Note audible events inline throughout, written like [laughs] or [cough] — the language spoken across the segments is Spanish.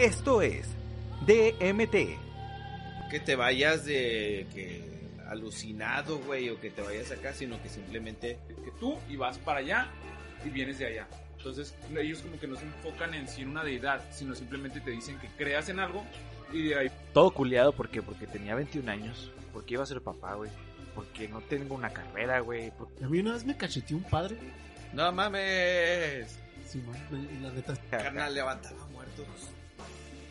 Esto es DMT. Que te vayas de que alucinado, güey, o que te vayas acá, sino que simplemente que tú y vas para allá y vienes de allá. Entonces ellos como que no se enfocan en sí en una deidad, sino simplemente te dicen que creas en algo y de ahí... Todo culiado porque porque tenía 21 años, porque iba a ser papá, güey. Porque no tengo una carrera, güey. porque- A mí una vez me cacheteó un padre. no mames. Sí, man, la neta. Carnal, levanta los muertos.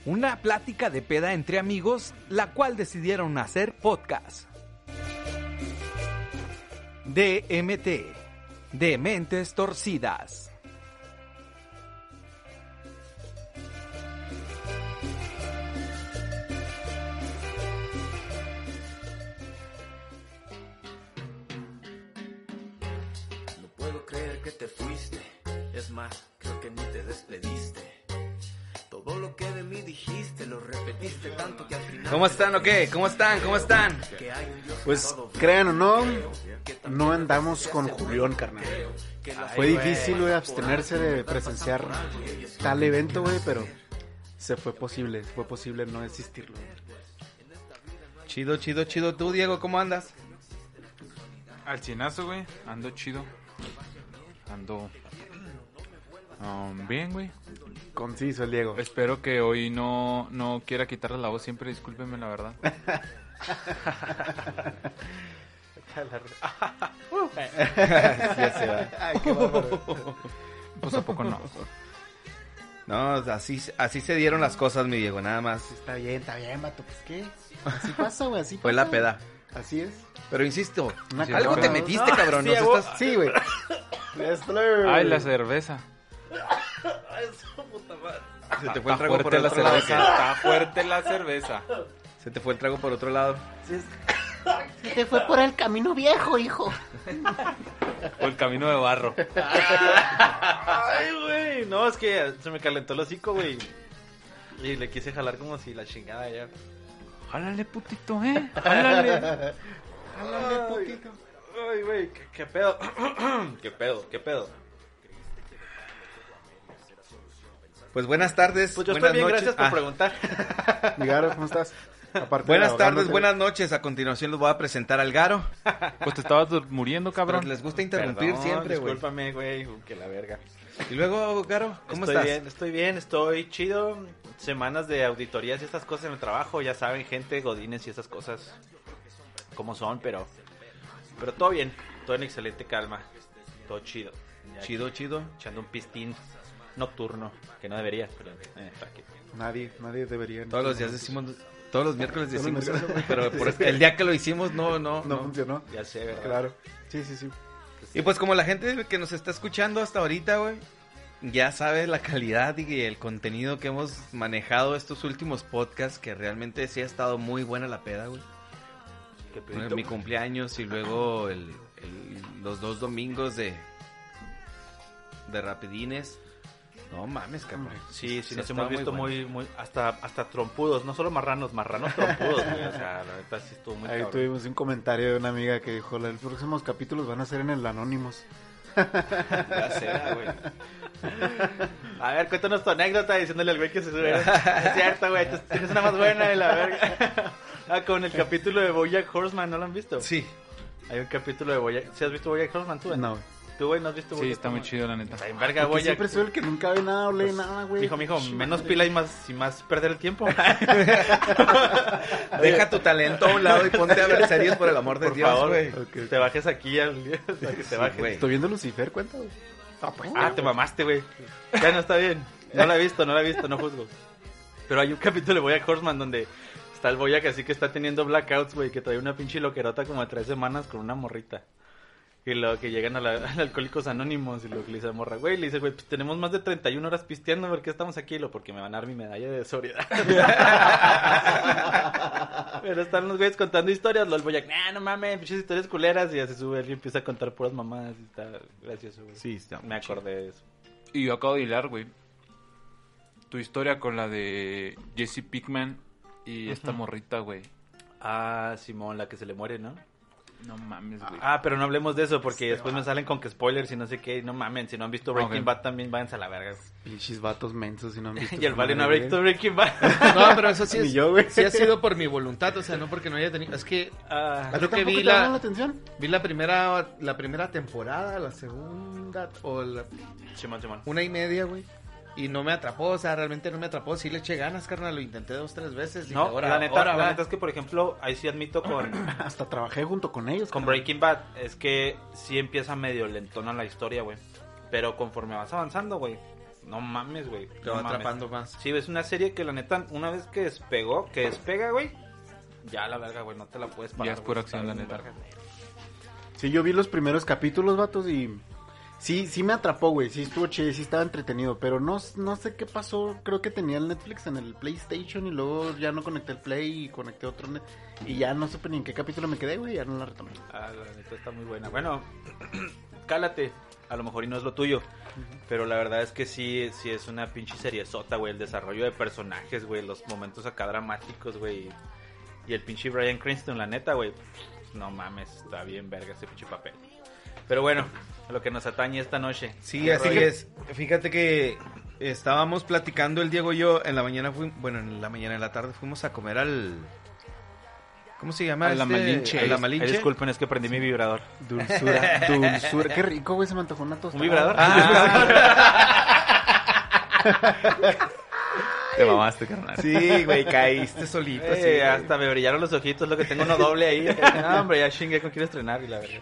Una plática de peda entre amigos, la cual decidieron hacer podcast. DMT. De mentes torcidas. No puedo creer que te fuiste. Es más, creo que ni te despediste. Todo lo que de mí dijiste lo repetiste tanto que al final. ¿Cómo están o qué? ¿Cómo están? ¿Cómo están? Pues crean o no, no andamos con Julián, carnal. Fue difícil, güey, abstenerse de presenciar tal evento, güey, pero se fue posible, fue posible no existirlo. Chido, chido, chido. ¿Tú, Diego, cómo andas? Al cienazo, güey, ando chido. Ando... um, bien, güey. Conciso el Diego. Espero que hoy no, no quiera quitarle la voz siempre, discúlpenme la verdad. [laughs] ya se va. Ay, qué bárbaro. Pues a poco no. No, así, así se dieron las cosas, mi Diego, nada más. Está bien, está bien, vato, pues qué. Así pasa, güey, así Fue pasa. la peda. Así es. Pero insisto, algo te metiste, No, cabrón. Sí, güey. [laughs] Ay, la cerveza. [laughs] Se te fue el trago por fuerte el la otro lado. cerveza. Está fuerte la cerveza. Se te fue el trago por otro lado. Se te fue por el camino viejo, hijo. O el camino de barro. Ay, güey. No, es que se me calentó el hocico, güey. Y le quise jalar como si la chingada ya. Jálale, putito, eh. Jálale. Háblame, putito. Ay, güey, ¿qué, qué pedo? [clears throat] ¿Qué pedo? ¿Qué pedo? Pues buenas tardes. Pues yo buenas estoy bien, noches. gracias por Ah, preguntar. [laughs] Migaro, ¿cómo estás? Aparte Buenas tardes, buenas noches. A continuación les voy a presentar al Garo. Pues te estabas muriendo, Pero cabrón. les gusta interrumpir Perdón, siempre, güey. Discúlpame, güey, uh, que la verga. Y luego, Garo, ¿cómo estoy estás? bien, estoy bien, estoy chido. Semanas de auditorías y estas cosas en el trabajo, ya saben, gente, godines y esas cosas como son, pero pero todo bien, todo en excelente calma, todo chido. Ya Chido, aquí, chido. Echando un pistín nocturno, que no debería, pero eh. Nadie, nadie debería. Todos los días decimos, todos los miércoles los decimos miércoles. [laughs] pero por- [laughs] el día que lo hicimos no, no, No no. funcionó. Ya sé, ¿verdad? Claro. Sí, sí, sí. Y pues como la gente que nos está escuchando hasta ahorita, güey, ya sabe la calidad y el contenido que hemos manejado estos últimos podcasts, que realmente sí ha estado muy buena la peda, güey. Bueno, mi cumpleaños y luego el- el- los dos domingos de de rapidines. No mames, cabrón. Sí, sí, Sí, nos hemos visto muy muy, muy, hasta, hasta trompudos, no solo marranos, marranos trompudos, güey, o sea, la neta sí estuvo muy Ahí cabrón. tuvimos un comentario de una amiga que dijo, los próximos capítulos van a ser en el Anónimos. [laughs] Ya sea, güey. A ver, cuéntanos tu anécdota diciéndole al güey que se sube. es cierto, güey, tienes una más buena de la verga. ah, con el capítulo de Bojack Horseman, ¿no lo han visto? Sí. Hay un capítulo de Bojack. ¿Sí has visto Bojack Horseman tú? güey? No. ¿Tú, güey, no has visto Sí, Bojack está muy Horseman? chido, la neta. Está en verga, Porque Bojack. siempre soy el que nunca ve nada o lee nada, güey. Mijo, mijo, menos pila y más, y más perder el tiempo. [laughs] Deja tu talento a un lado y ponte a ver series por el amor de Por Dios, favor, güey. Te bajes aquí al [laughs] para que te bajes. güey. Estoy viendo Lucifer, cuenta, güey. Ah, te mamaste, güey. Ya no está bien. No la he visto, no la he visto, no juzgo. Pero hay un capítulo de Boyack Horseman donde está el Boyack así que está teniendo blackouts, güey, que trae una pinche loquerota como de tres semanas con una morrita. Y luego que llegan a, la, [laughs] a Alcohólicos Anónimos y lo que le dice a la morra, güey, le dice, güey, pues tenemos más de 31 horas pisteando, ¿por qué estamos aquí? Y Lo porque me van a dar mi medalla de sobriedad. [laughs] Pero están los güeyes contando historias, lo el Boyack, nah, no mames, pinches historias culeras, y ya se sube él y empieza a contar puras mamadas y está gracioso, güey. Sí, está Me acordé de eso. Y yo acabo de hilar, güey. Tu historia con la de Jesse Pickman y esta morrita, güey. Ah, Simón, la que se le muere, ¿no? No mames, güey. Ah, pero no hablemos de eso porque después me salen con que spoilers y no sé qué. No mamen, si no han visto Breaking. Bad también váyanse a la verga. [laughs] Pinches vatos mensos y no han visto. [laughs] y el Vale no ha visto. Breaking Bad. [laughs] No, pero eso sí, Ni es, yo, güey. sí ha sido por mi voluntad, o sea, no porque no haya tenido... Es que Ah, ¿A Creo que vi te la- atención? vi la primera la primera temporada, la segunda o la Simón, Simón. una y media, güey. Y no me atrapó, o sea, realmente no me atrapó. Sí le eché ganas, carnal, lo intenté dos, tres veces. Dije, No, ahora, la, neta, ahora la neta es que, por ejemplo, ahí sí admito con, [clears throat] Hasta trabajé junto con ellos. con carnal. Breaking Bad, es que sí empieza medio lentona la historia, güey. Pero conforme vas avanzando, güey, no mames, güey. Te no va mames. atrapando más. Sí, es una serie que la neta, una vez que despegó, que despega, güey, ya la verga, güey, no te la puedes parar. Ya es pura acción, la neta. verga. Sí, yo vi los primeros capítulos, vatos, y sí, sí me atrapó, güey. Sí estuvo chido, sí estaba entretenido, pero no, no sé qué pasó. Creo que tenía el Netflix en el PlayStation y luego ya no conecté el Play y conecté otro net. Y ya no supe ni en qué capítulo me quedé, güey, ya no la retomé. Ah, la neta está muy buena. Bueno, [clears throat] cálate. A lo mejor y no es lo tuyo. Pero la verdad es que sí, sí es una pinche serie sota, güey. El desarrollo de personajes, güey. Los momentos acá dramáticos, güey. Y el pinche Brian Cranston, la neta, güey. No mames, está bien verga ese pinche papel. Pero bueno, a lo que nos atañe esta noche. Sí, ¿Qué así rollo? es. Fíjate que estábamos platicando el Diego y yo en la mañana, fui, bueno, en la mañana, en la tarde fuimos a comer al... ¿Cómo se llama? A la este? Malinche. A la Ay, Malinche. disculpen, es que prendí mi vibrador. Dulzura, [laughs] dulzura. Qué rico, güey, se me antojó una tostada. ¿Un vibrador? [laughs] Te mamaste, carnal. Sí, güey, caíste solito. Eh, sí, hasta me brillaron los ojitos, lo que tengo uno doble ahí. [laughs] No, hombre, ya chingué con quiero estrenar y la verdad.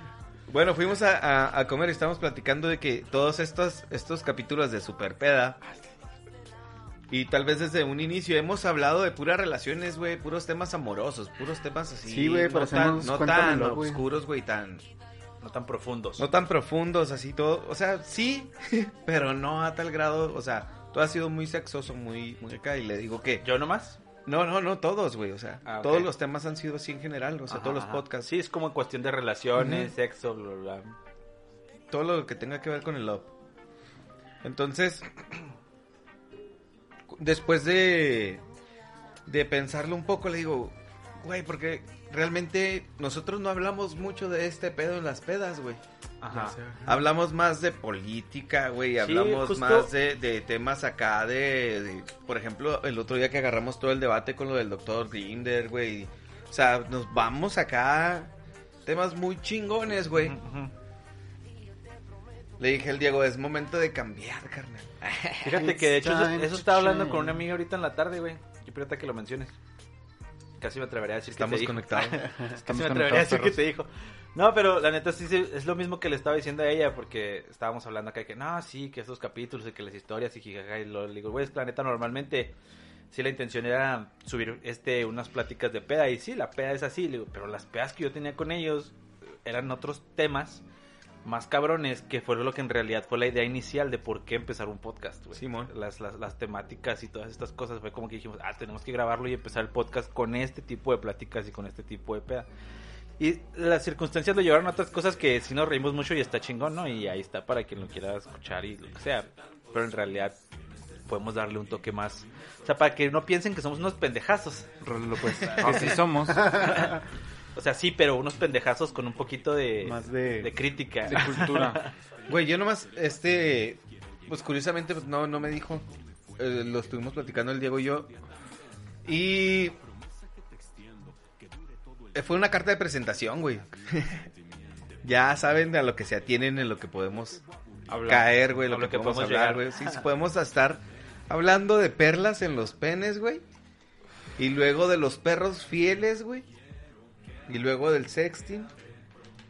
Bueno, fuimos a, a- a comer y estábamos platicando de que todos estos, estos capítulos de Super Peda y tal vez desde un inicio hemos hablado de puras relaciones, güey, puros temas amorosos, puros temas así. Sí, güey, pero no tan, no tan oscuros, güey, tan, No tan profundos. no tan profundos, así todo. O sea, sí, [laughs] pero no a tal grado, o sea, todo ha sido muy sexoso, muy, muy acá y le digo que... ¿Yo nomás? No, no, no todos, güey, o sea, Ah, todos los temas han sido así en general, o sea, Ajá, todos los podcasts. Sí, es como en cuestión de relaciones, sexo, bla, bla, bla. todo lo que tenga que ver con el love. Entonces, después de, de pensarlo un poco, le digo, güey, porque realmente nosotros no hablamos mucho de este pedo en las pedas, güey. Ajá. Hablamos más de política, güey, hablamos justo- más de, de temas acá de, de- por ejemplo, el otro día que agarramos todo el debate con lo del doctor Grinder, güey. O sea, nos vamos acá, temas muy chingones, güey. Le dije al Diego, es momento de cambiar, carnal. Fíjate que de hecho eso, estaba hablando con una amiga ahorita en la tarde, güey. Yo ahorita que lo menciones. Casi me atrevería a decir Estamos que te dijo. conectados. Casi Estamos me atrevería a decir que te [laughs] dijo. No, pero la neta sí, es lo mismo que le estaba diciendo a ella porque estábamos hablando acá de que no, sí, que esos capítulos y que las historias y jijaja y lo le digo, güey, es que la neta normalmente sí la intención era subir este unas pláticas de peda y sí, la peda es así, le digo, pero las pedas que yo tenía con ellos eran otros temas más cabrones que fue lo que en realidad fue la idea inicial de por qué empezar un podcast, güey. Simón. Las, las, las temáticas y todas estas cosas fue como que dijimos, ah, tenemos que grabarlo y empezar el podcast con este tipo de pláticas y con este tipo de peda. Y las circunstancias lo llevaron a otras cosas que sí nos reímos mucho y está chingón, ¿no? Y ahí está para quien lo quiera escuchar y lo que sea. Pero en realidad podemos darle un toque más. O sea, para que no piensen que somos unos pendejazos. Rolo, pues. [laughs] Que sí somos. [laughs] O sea, sí, pero unos pendejazos con un poquito de, Más de- de crítica. De cultura. [laughs] Güey, yo nomás, este, pues curiosamente, pues no, no me dijo. Eh, lo estuvimos platicando el Diego y yo. Y fue una carta de presentación, güey. [laughs] ya saben a lo que se atienen, en lo que podemos Hablar. caer, güey, lo, que, podemos, hablar, güey. Sí, sí, [laughs] podemos estar hablando de perlas en los penes, güey. Y luego de los perros fieles, güey. Y luego del sexting.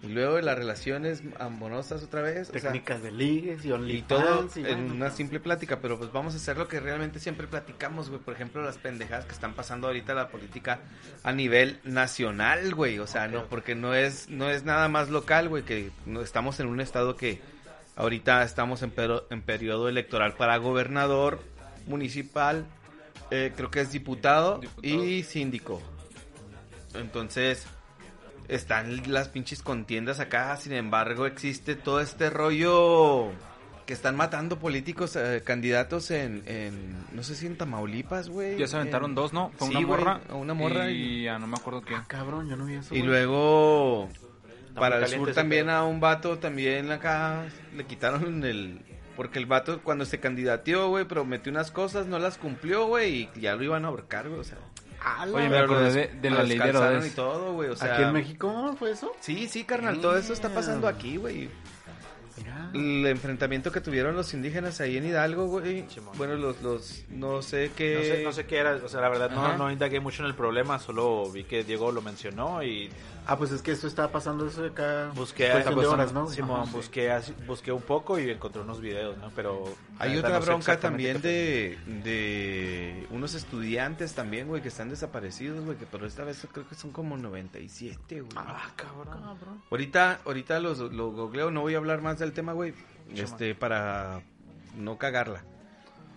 Y luego de las relaciones amorosas otra vez. o sea, Técnicas de ligues y y OnlyFans. todo y en bueno. una simple plática, pero pues vamos a hacer lo que realmente siempre platicamos, güey. Por ejemplo, las pendejadas que están pasando ahorita la política a nivel nacional, güey. O sea, no, porque no es, no es nada más local, güey, que no, estamos en un estado que ahorita estamos en, pero- en periodo electoral para gobernador municipal, eh, creo que es diputado, Diputado. y síndico. Entonces, están las pinches contiendas acá, sin embargo, existe todo este rollo que están matando políticos, eh, candidatos en, en, no sé si en Tamaulipas, güey. Ya se aventaron en- dos, ¿no? Fue Sí, una morra. a una morra Y ya no me acuerdo quién. Ah, cabrón, yo no vi eso. Y luego Está para el sur también pedo. a un vato también acá le quitaron el porque el vato cuando se candidateó, güey, prometió unas cosas, no las cumplió, güey, y ya lo iban a ahorcar, güey, o sea. Oye, me acordé de, de la ley de descalzaron Herodes. y todo, güey, o sea. ¿Aquí en México fue eso? Sí, sí, carnal, todo eso está pasando aquí, güey. El enfrentamiento que tuvieron los indígenas ahí en Hidalgo, güey. Bueno, los, los, no sé qué. No sé, no sé qué era, o sea, la verdad Ajá. no, no indagué mucho en el problema, solo vi que Diego lo mencionó y Ah, pues es que esto estaba pasando eso de acá. busqué, cuestión de horas, ¿no? Simón, Ajá, sí. busqué, así- busqué un poco y encontré unos videos, ¿no? Pero Hay otra verdad no sé bronca también de, de unos estudiantes también, güey, que están desaparecidos, güey, que pero esta vez creo que son como 97, güey. Ah, cabrón. Ahorita, ahorita los, lo googleo, no voy a hablar más del tema, güey, este, para no cagarla.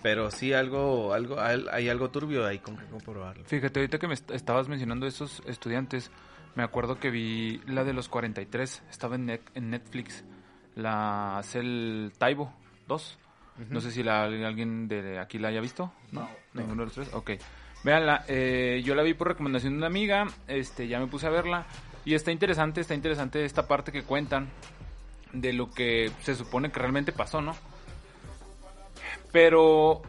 Pero sí algo, algo, hay hay algo turbio ahí con que comprobarlo. Fíjate, ahorita que me est- estabas mencionando esos estudiantes, me acuerdo que vi la de los 43, estaba en, Net- en Netflix, la hace el Taibo 2. No sé si la, alguien de aquí la haya visto. No, ninguno de los tres. Ok. Véanla, eh, yo la vi por recomendación de una amiga, este, ya me puse a verla y está interesante, está interesante esta parte que cuentan de lo que se supone que realmente pasó, ¿no? Pero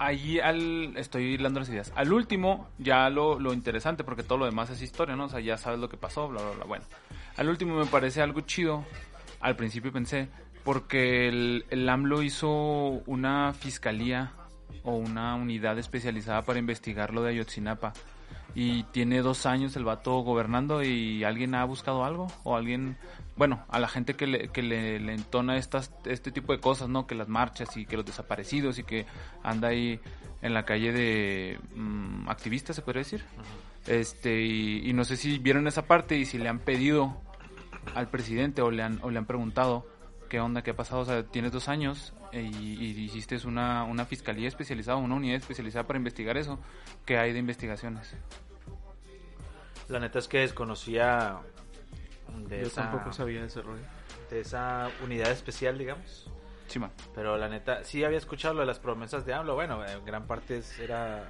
allí al estoy hilando las ideas. Al último, ya lo, lo interesante, porque todo lo demás es historia, ¿no? O sea, ya sabes lo que pasó, bla, bla, bla. Bueno, al último me parece algo chido. Al principio pensé, porque el, el AMLO hizo una fiscalía o una unidad especializada para investigar lo de Ayotzinapa. Y tiene dos años el vato gobernando y alguien ha buscado algo o alguien, bueno, a la gente que le, que le, le entona estas, este tipo de cosas, ¿no? Que las marchas y que los desaparecidos y que anda ahí en la calle de mm, activistas, se podría decir. Este, y, y no sé si vieron esa parte y si le han pedido al presidente o le han, o le han preguntado qué onda, qué ha pasado. O sea, tienes dos años eh, y, y hiciste una, una fiscalía especializada, una unidad especializada para investigar eso. ¿Qué hay de investigaciones? La neta es que desconocía de, Yo esa, tampoco sabía ese rollo. de esa unidad especial, digamos. Sí, man. Pero la neta, sí había escuchado lo de las promesas de AMLO. Bueno, en gran parte es- era.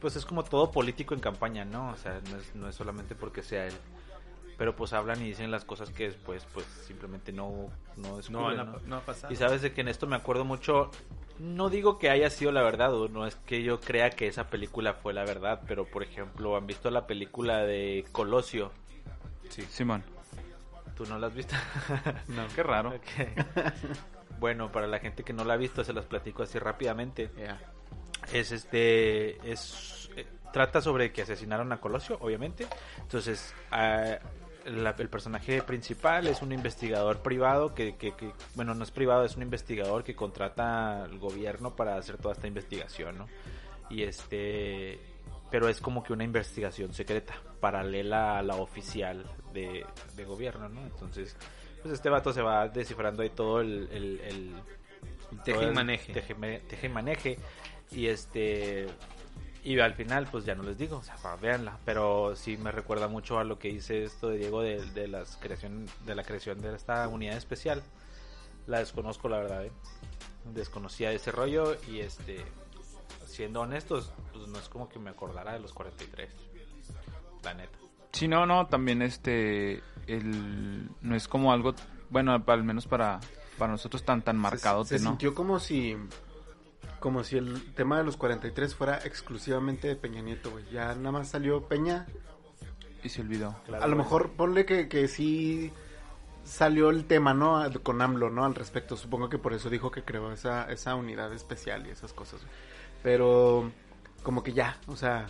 Pues es como todo político en campaña, ¿no? O sea, no es, no es solamente porque sea él. Pero pues hablan y dicen las cosas que después, pues simplemente no, no descubren, No, ¿no? no, no ha pasado. Y sabes de que en esto me acuerdo mucho. No digo que haya sido la verdad, o no es que yo crea que esa película fue la verdad, pero por ejemplo, ¿han visto la película de Colosio? Simón. ¿Tú no la has visto? [laughs] No, qué raro. Bueno, para la gente que no la ha visto, se las platico así rápidamente. Es este. Es. eh, trata sobre que asesinaron a Colosio, obviamente. Entonces, ah, la- el personaje principal es un investigador privado que, que- que- Bueno, no es privado, es un investigador que contrata al gobierno para hacer toda esta investigación, ¿no? Y este. Pero es como que una investigación secreta, paralela a la oficial de, de gobierno, ¿no? Entonces, pues este vato se va descifrando ahí todo el- el- el Teje y maneje. Teje, teje y maneje. Y este. Y al final, pues ya no les digo, o sea, véanla. Pero sí me recuerda mucho a lo que hice esto de Diego de, de las creación, de la creación de esta unidad especial. La desconozco, la verdad, ¿eh? Desconocía ese rollo y este. Siendo honestos, pues no es como que me acordara de los 43. La neta. Sí, no, no, también este, el, no es como algo, bueno, al menos para, para nosotros tan, tan marcado, Se, se ¿no? sintió como si como si el tema de los 43 fuera exclusivamente de Peña Nieto, güey. Ya nada más salió Peña. Y se olvidó. Claro, a lo mejor ponle que, que sí salió el tema, ¿no? Con AMLO, ¿no? Al respecto. Supongo que por eso dijo que creó esa, esa unidad especial y esas cosas. güey. Pero como que ya, o sea,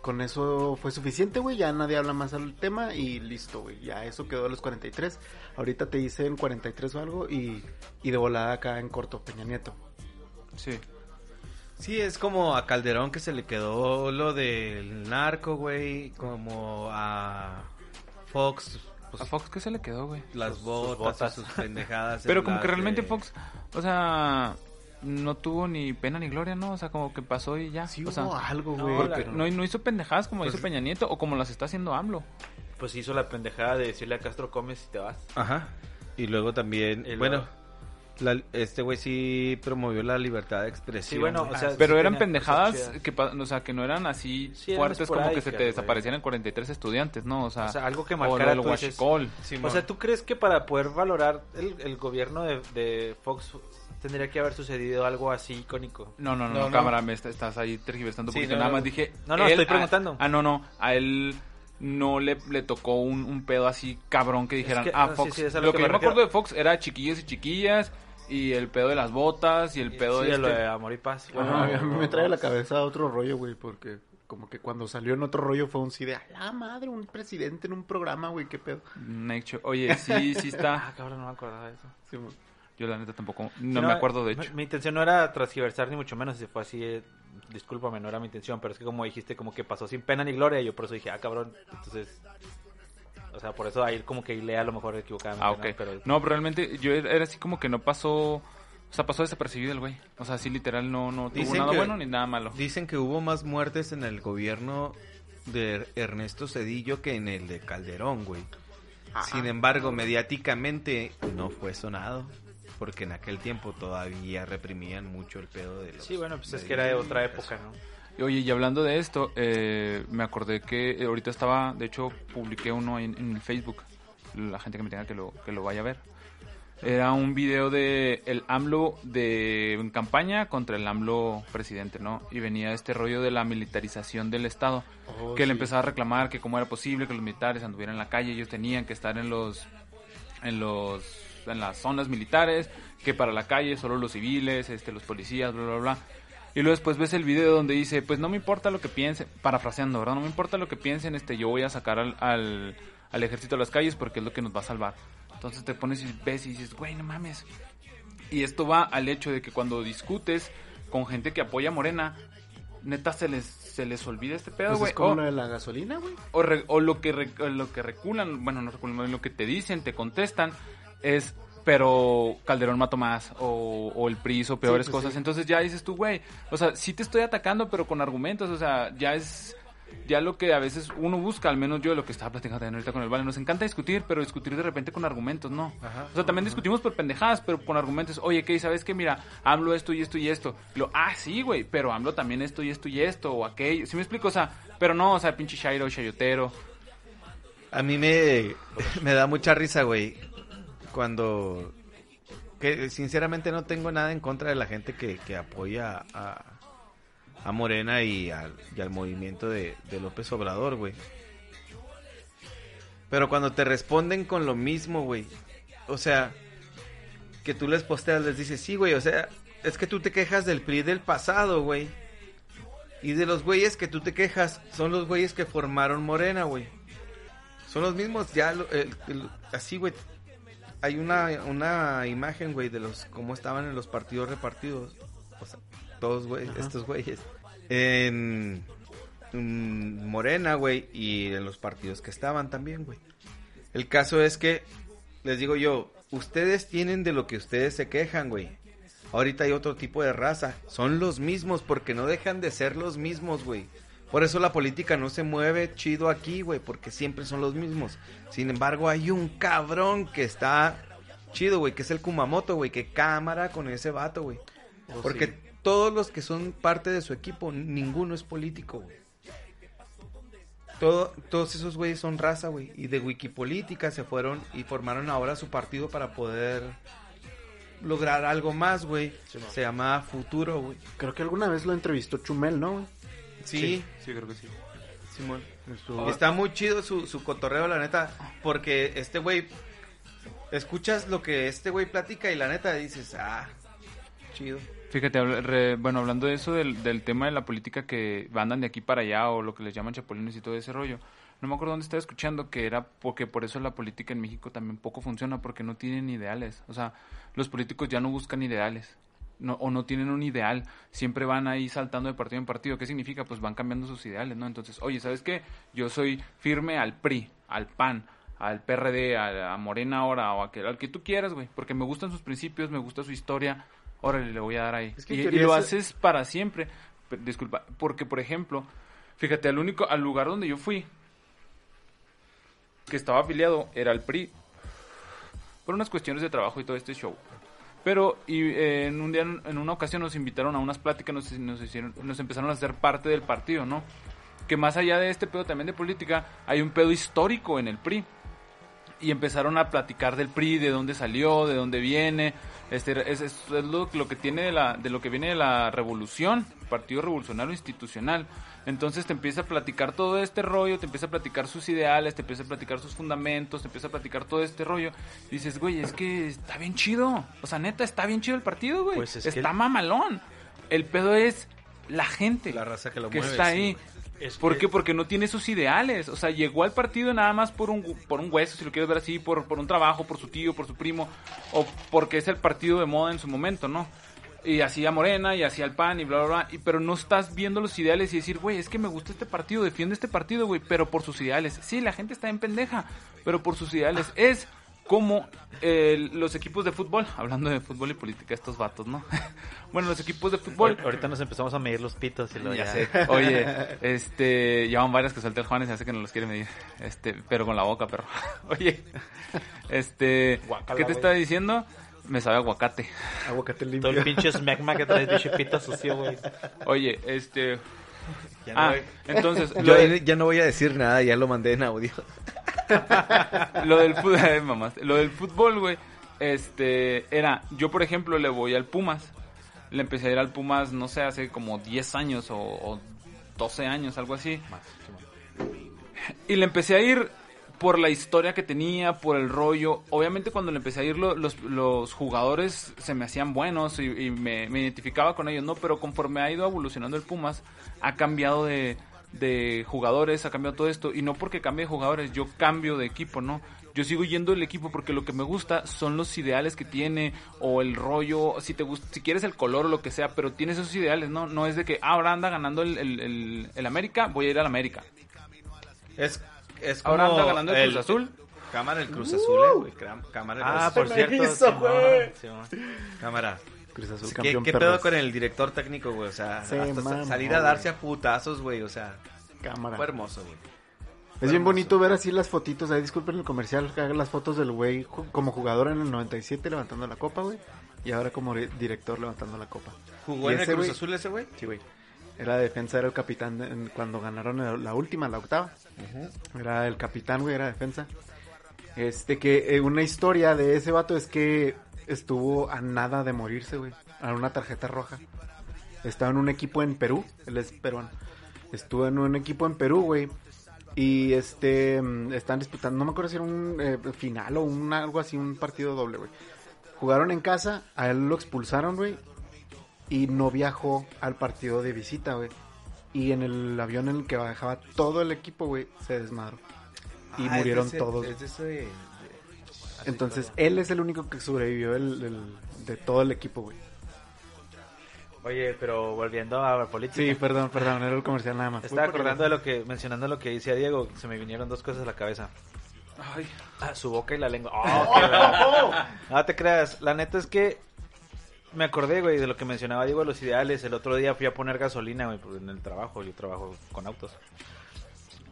con eso fue suficiente, güey. Ya nadie habla más al tema y listo, güey. Ya eso quedó a los 43. Ahorita te dicen 43 o algo y, y de volada acá en corto, Peña Nieto. Sí. Sí, es como a Calderón que se le quedó lo del narco, güey, como a Fox, pues, A Fox, ¿qué se le quedó, güey? las sus botas, botas. sus pendejadas. [laughs] Pero como que realmente de- Fox, o sea, no tuvo ni pena ni gloria, ¿no? O sea, como que pasó y ya. Sí o hubo sea, algo, no, güey. pero- no, no hizo pendejadas como Pues- hizo Peña Nieto o como las está haciendo AMLO. Pues hizo la pendejada de decirle a Castro comes y te vas. Ajá. Y luego también, Y bueno, La- este güey sí promovió la libertad de expresión. Sí, bueno, güey. o sea, Pero sí eran pendejadas que, o sea, que no eran así Sí, eran fuertes como que se te desaparecieran 43 estudiantes, ¿no? O sea, O sea, algo que marcara huachicol. O sea, ¿tú crees que para poder valorar el, el gobierno de, de Fox tendría que haber sucedido algo así icónico? No, no, no, No, no, no. cámara, me est- estás ahí tergiversando un Sí, poquito. no, Nada más dije. No, no, él- estoy a- preguntando. Ah, no, no. A él no le, le tocó un, un pedo así cabrón que dijeran, que- ah, sí, Fox. sí, es lo lo que que, me yo me acuerdo de Fox era chiquillos y chiquillas. Y el pedo de las botas y el pedo sí, de lo este- de amor y paz. Bueno, a mí, a mí me trae a la cabeza otro rollo, güey, porque como que cuando salió en otro rollo fue un sí de, a la madre, un presidente en un programa, güey, qué pedo. Nacho. Oye, sí, sí [laughs] Ah, está. cabrón, no me acordaba de eso. Sí, Yo la neta tampoco. No me acuerdo de mi- hecho. Mi, intención no era transgiversar ni mucho menos, si fue así, eh, discúlpame, no era mi intención, pero es que como dijiste, como que pasó sin pena ni gloria, y yo por eso dije, ah, cabrón, entonces, o sea, por eso ahí como que lea a lo mejor equivocadamente, Ah, ¿no? Pero, No, pero realmente yo era era así como que no pasó. O sea, pasó desapercibido el güey. O sea, sí, literal, no, no tuvo Dicen nada que- bueno ni nada malo. Dicen que hubo más muertes en el gobierno de Ernesto Cedillo que en el de Calderón, güey. Sin embargo, mediáticamente no fue sonado. Porque en aquel tiempo todavía reprimían mucho el pedo de los... sí, bueno, pues es que era de otra época, ¿no? Oye, y hablando de esto, eh, me acordé que eh, ahorita estaba, de hecho, publiqué uno en, en el Facebook. La gente que me tenga que lo, que lo vaya a ver. Era un video de el AMLO de en campaña contra el AMLO presidente, ¿no? Y venía este rollo de la militarización del Estado. Oh, que le sí. empezaba a reclamar que cómo era posible que los militares anduvieran en la calle, ellos tenían que estar en los en los en las zonas militares, que para la calle solo los civiles, este los policías, bla bla bla. Y luego después ves el video donde dice, pues no me importa lo que piensen, parafraseando, ¿verdad? No me importa lo que piensen, este yo voy a sacar al, al, al ejército a las calles porque es lo que nos va a salvar. Entonces te pones y ves y dices, güey, no mames. Y esto va al hecho de que cuando discutes con gente que apoya a Morena, neta se les se les olvida este pedo, Pues güey. es como O- lo de la gasolina, güey. o, re- o lo que re- o lo que reculan, bueno, no reculan, lo que te dicen, te contestan es pero Calderón mató más o, o el PRI hizo peores Sí, pues cosas, sí. entonces ya dices tú, güey, o sea, sí te estoy atacando pero con argumentos, o sea, ya es ya lo que a veces uno busca, al menos yo lo que estaba platicando también ahorita con el Vale, nos encanta discutir, pero discutir de repente con argumentos, no. O sea, también discutimos por pendejadas, pero con argumentos, oye, ¿qué? ¿Sabes qué? Mira, AMLO esto y esto y esto. Lo, ah, sí, güey, pero AMLO también esto y esto y esto, o aquello. ¿Sí me explico? O sea, pero no, o sea, pinche Shairo, Shayotero. A mí me, [laughs] me da mucha risa, güey, cuando... Que sinceramente no tengo nada en contra de la gente que, que apoya a, a Morena y al, y al movimiento de, de López Obrador, güey. Pero cuando te responden con lo mismo, güey, o sea, que tú les posteas, les dices, sí, güey, o sea, es que tú te quejas del PRI del pasado, güey. Y de los güeyes que tú te quejas, son los güeyes que formaron Morena, güey. Son los mismos, ya, así, güey. Hay una, una imagen, güey, de los, cómo estaban en los partidos repartidos. O sea, todos, güey, estos güeyes. En, en Morena, güey, y en los partidos que estaban también, güey. El caso es que, les digo yo, ustedes tienen de lo que ustedes se quejan, güey. Ahorita hay otro tipo de raza. Son los mismos porque no dejan de ser los mismos, güey. Por eso la política no se mueve chido aquí, güey, porque siempre son los mismos. Sin embargo, hay un cabrón que está chido, güey, que es el Kumamoto, güey, que cámara con ese vato, güey. Porque todos los que son parte de su equipo, ninguno es político, güey. Todo, todos esos güeyes son raza, güey. Y de Wikipolítica se fueron y formaron ahora su partido para poder lograr algo más, güey. Se llama Futuro, güey. Creo que alguna vez lo entrevistó Chumel, ¿no? Sí, Sí, creo que sí. Simón. Estuvo- Está muy chido su, su cotorreo, la neta. Porque este güey. Escuchas lo que este güey platica y la neta dices, ah, chido. Fíjate, habla- re- bueno, hablando de eso, del, del tema de la política que andan de aquí para allá o lo que les llaman chapulines y todo ese rollo, no me acuerdo dónde estaba escuchando que era porque por eso la política en México también poco funciona porque no tienen ideales. O sea, los políticos ya no buscan ideales. No, o no tienen un ideal, siempre van ahí saltando de partido en partido. ¿Qué significa? Pues van cambiando sus ideales, ¿no? Entonces, oye, ¿sabes qué? Yo soy firme al PRI, al PAN, al PRD, a, a Morena ahora, o a que, al que tú quieras, güey, porque me gustan sus principios, me gusta su historia, órale, le voy a dar ahí. Es que y, y lo haces para siempre. Disculpa, porque por ejemplo, fíjate, al único, al lugar donde yo fui, que estaba afiliado, era el PRI, por unas cuestiones de trabajo y todo este show. Pero y, eh, en un día, en una ocasión nos invitaron a unas pláticas, nos, nos, hicieron, nos empezaron a hacer parte del partido, ¿no? Que más allá de este pedo también de política, hay un pedo histórico en el PRI. Y empezaron a platicar del PRI, de dónde salió, de dónde viene. Este, es, es- es lo, lo que tiene de, la, de lo que viene de la revolución, Partido Revolucionario Institucional. Entonces te empieza a platicar todo este rollo, te empieza a platicar sus ideales, te empieza a platicar sus fundamentos, te empieza a platicar todo este rollo. Y dices, güey, es que está bien chido. O sea, neta, está bien chido el partido, güey. Pues es está mamalón. El pedo es la gente La raza que lo que mueve, está sí, ahí. güey. Es ¿Por que- qué? Porque no tiene sus ideales. O sea, llegó al partido nada más por un, por un hueso, si lo quieres ver así, por, por un trabajo, por su tío, por su primo, o porque es el partido de moda en su momento, ¿no? Y hacía Morena, y hacía el PAN, y bla, bla, bla. Y, pero no estás viendo los ideales y decir, güey, es que me gusta este partido, defiende este partido, güey, pero por sus ideales. Sí, la gente está en pendeja, pero por sus ideales. Es como eh, los equipos de fútbol, hablando de fútbol y política, estos vatos, ¿no? [laughs] bueno, los equipos de fútbol. Ahor- Ahorita nos empezamos a medir los pitos y lo Ya ya. sé. Oye, [laughs] este, llevan varias que suelta el Juan y hace que no los quiere medir. Este, pero con la boca, perro. [laughs] Oye, este, Guácala, ¿qué te estaba diciendo? Me sabe aguacate. Aguacate Todo limpio. el pinche smegma que traes, pinche pito sucio, güey. Oye, este, Ya no ah, voy- entonces, Yo ya no voy a decir nada, ya lo mandé en audio. [laughs] lo del fútbol, güey, este, era, yo por ejemplo le voy al Pumas. Le empecé a ir al Pumas, no sé, hace como 10 años o, o 12 años, algo así. Y le empecé a ir por la historia que tenía, por el rollo. Obviamente cuando le empecé a ir lo- los, jugadores se me hacían buenos y, me identificaba con ellos, ¿no? Pero conforme ha ido evolucionando el Pumas, ha cambiado de, de jugadores, ha cambiado todo esto. Y no porque cambie de jugadores, yo cambio de equipo, ¿no? Yo sigo yendo el equipo porque lo que me gusta son los ideales que tiene o el rollo, si te gusta, si quieres el color o lo que sea, pero tienes esos ideales, ¿no? No es de que ah, ahora anda ganando el, el, el- el América, voy a ir al América. Es, es como Ahora anda ganando el Cruz Azul. Cámara el Cruz Azul, eh, güey. Cámara el Ah, Cruz por Azul. cierto. hizo, Simón, güey. Simón. Cámara. Cruz Azul, ¿Qué, campeón qué pedo con el director técnico, güey? O sea, hasta salir a güey. darse a putazos, güey. O sea, Cámara. fue hermoso, güey. Es bien hermoso. bonito ver así las fotitos, ahí disculpen el comercial, las fotos del güey como jugador en el 97 levantando la copa, güey. Y ahora como re- director levantando la copa. ¿Jugó ¿Y en el Cruz güey? Azul ese, güey? Sí, güey. Era defensa, era el capitán en- cuando ganaron la última, la octava. Era el capitán, güey, era defensa. Este que eh, una historia de ese vato es que estuvo a nada de morirse, güey. A una tarjeta roja. Estaba en un equipo en Perú, él es peruano. Estuvo en un equipo en Perú, güey. Y este mm, están disputando, no me acuerdo si era un eh, final o un algo así, un partido doble, güey. Jugaron en casa, a él lo expulsaron, güey. Y no viajó al partido de visita, güey. Y en el avión en el que bajaba todo el equipo, güey, se desmadró. Y Ah, murieron ese- todos. Es ese... Entonces, él es el único que sobrevivió el- el- de todo el equipo, güey. Oye, pero volviendo a la política. Sí, perdón, perdón, era el comercial nada más. Estaba acordando de lo que, mencionando lo que decía Diego, se me vinieron dos cosas a la cabeza. Ay, Ah, su boca y la lengua. Oh, qué verga. no te creas, la neta es que me acordé, güey, de lo que mencionaba Diego de los ideales. El otro día fui a poner gasolina, güey, pues, en el trabajo, yo trabajo con autos.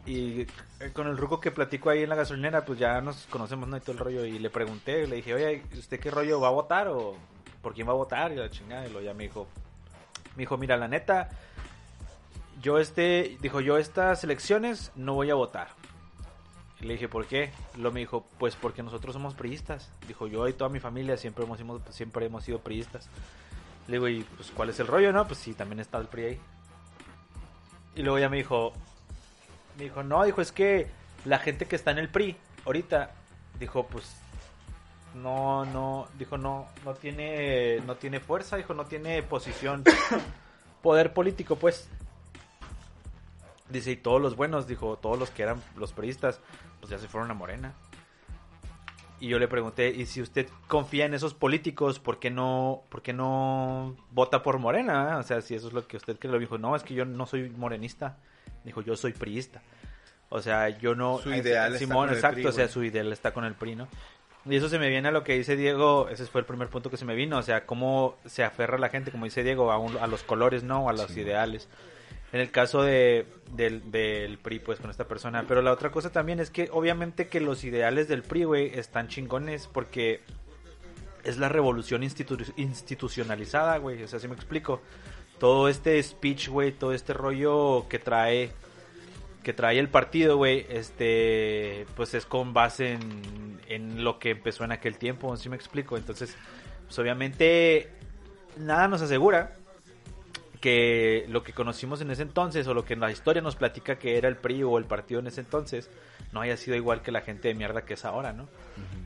Y eh, con el ruco que platico ahí en la gasolinera, pues ya nos conocemos, ¿no? Y todo el rollo. Y le pregunté, le dije, oye, ¿usted qué rollo va a votar o por quién va a votar? Y la chingada, y lo ya me dijo, me dijo, mira, la neta, yo este, dijo, yo estas elecciones no voy a votar. Y le dije, ¿por qué? Lo me dijo, pues porque nosotros somos priistas. Dijo, yo y toda mi familia siempre hemos, hemos- siempre hemos sido priistas. Le digo, ¿y pues cuál es el rollo, no? Pues sí, también está el PRI ahí. Y luego ya me dijo, me dijo, no, dijo, es que la gente que está en el PRI ahorita, dijo, pues no, no, dijo, no, no tiene, no tiene fuerza, dijo, no tiene posición, [coughs] poder político, pues. Dice, y todos los buenos, dijo, todos los que eran los priistas, pues ya se fueron a Morena. Y yo le pregunté, ¿y si usted confía en esos políticos, por qué no, por qué no vota por Morena? O sea, si eso es lo que usted cree, lo dijo, no, es que yo no soy morenista. Dijo, yo soy priista. O sea, yo no... Su ideal está Simón, con el exacto, PRI, o sea, su ideal está con el PRI, ¿no? Y eso se me viene a lo que dice Diego, ese fue el primer punto que se me vino, o sea, cómo se aferra la gente, como dice Diego, a, un- a los colores, ¿no? A los ideales. En el caso de, del, del PRI, pues, con esta persona. Pero la otra cosa también es que, obviamente, que los ideales del PRI, güey, están chingones porque es la revolución institu- institucionalizada, güey. O sea, si me explico. Todo este speech, güey, todo este rollo que trae que trae el partido, güey, este, pues es con base en, en lo que empezó en aquel tiempo, si me explico. Entonces, pues obviamente nada nos asegura que lo que conocimos en ese entonces o lo que la historia nos platica que era el PRI o el partido en ese entonces no haya sido igual que la gente de mierda que es ahora, ¿no?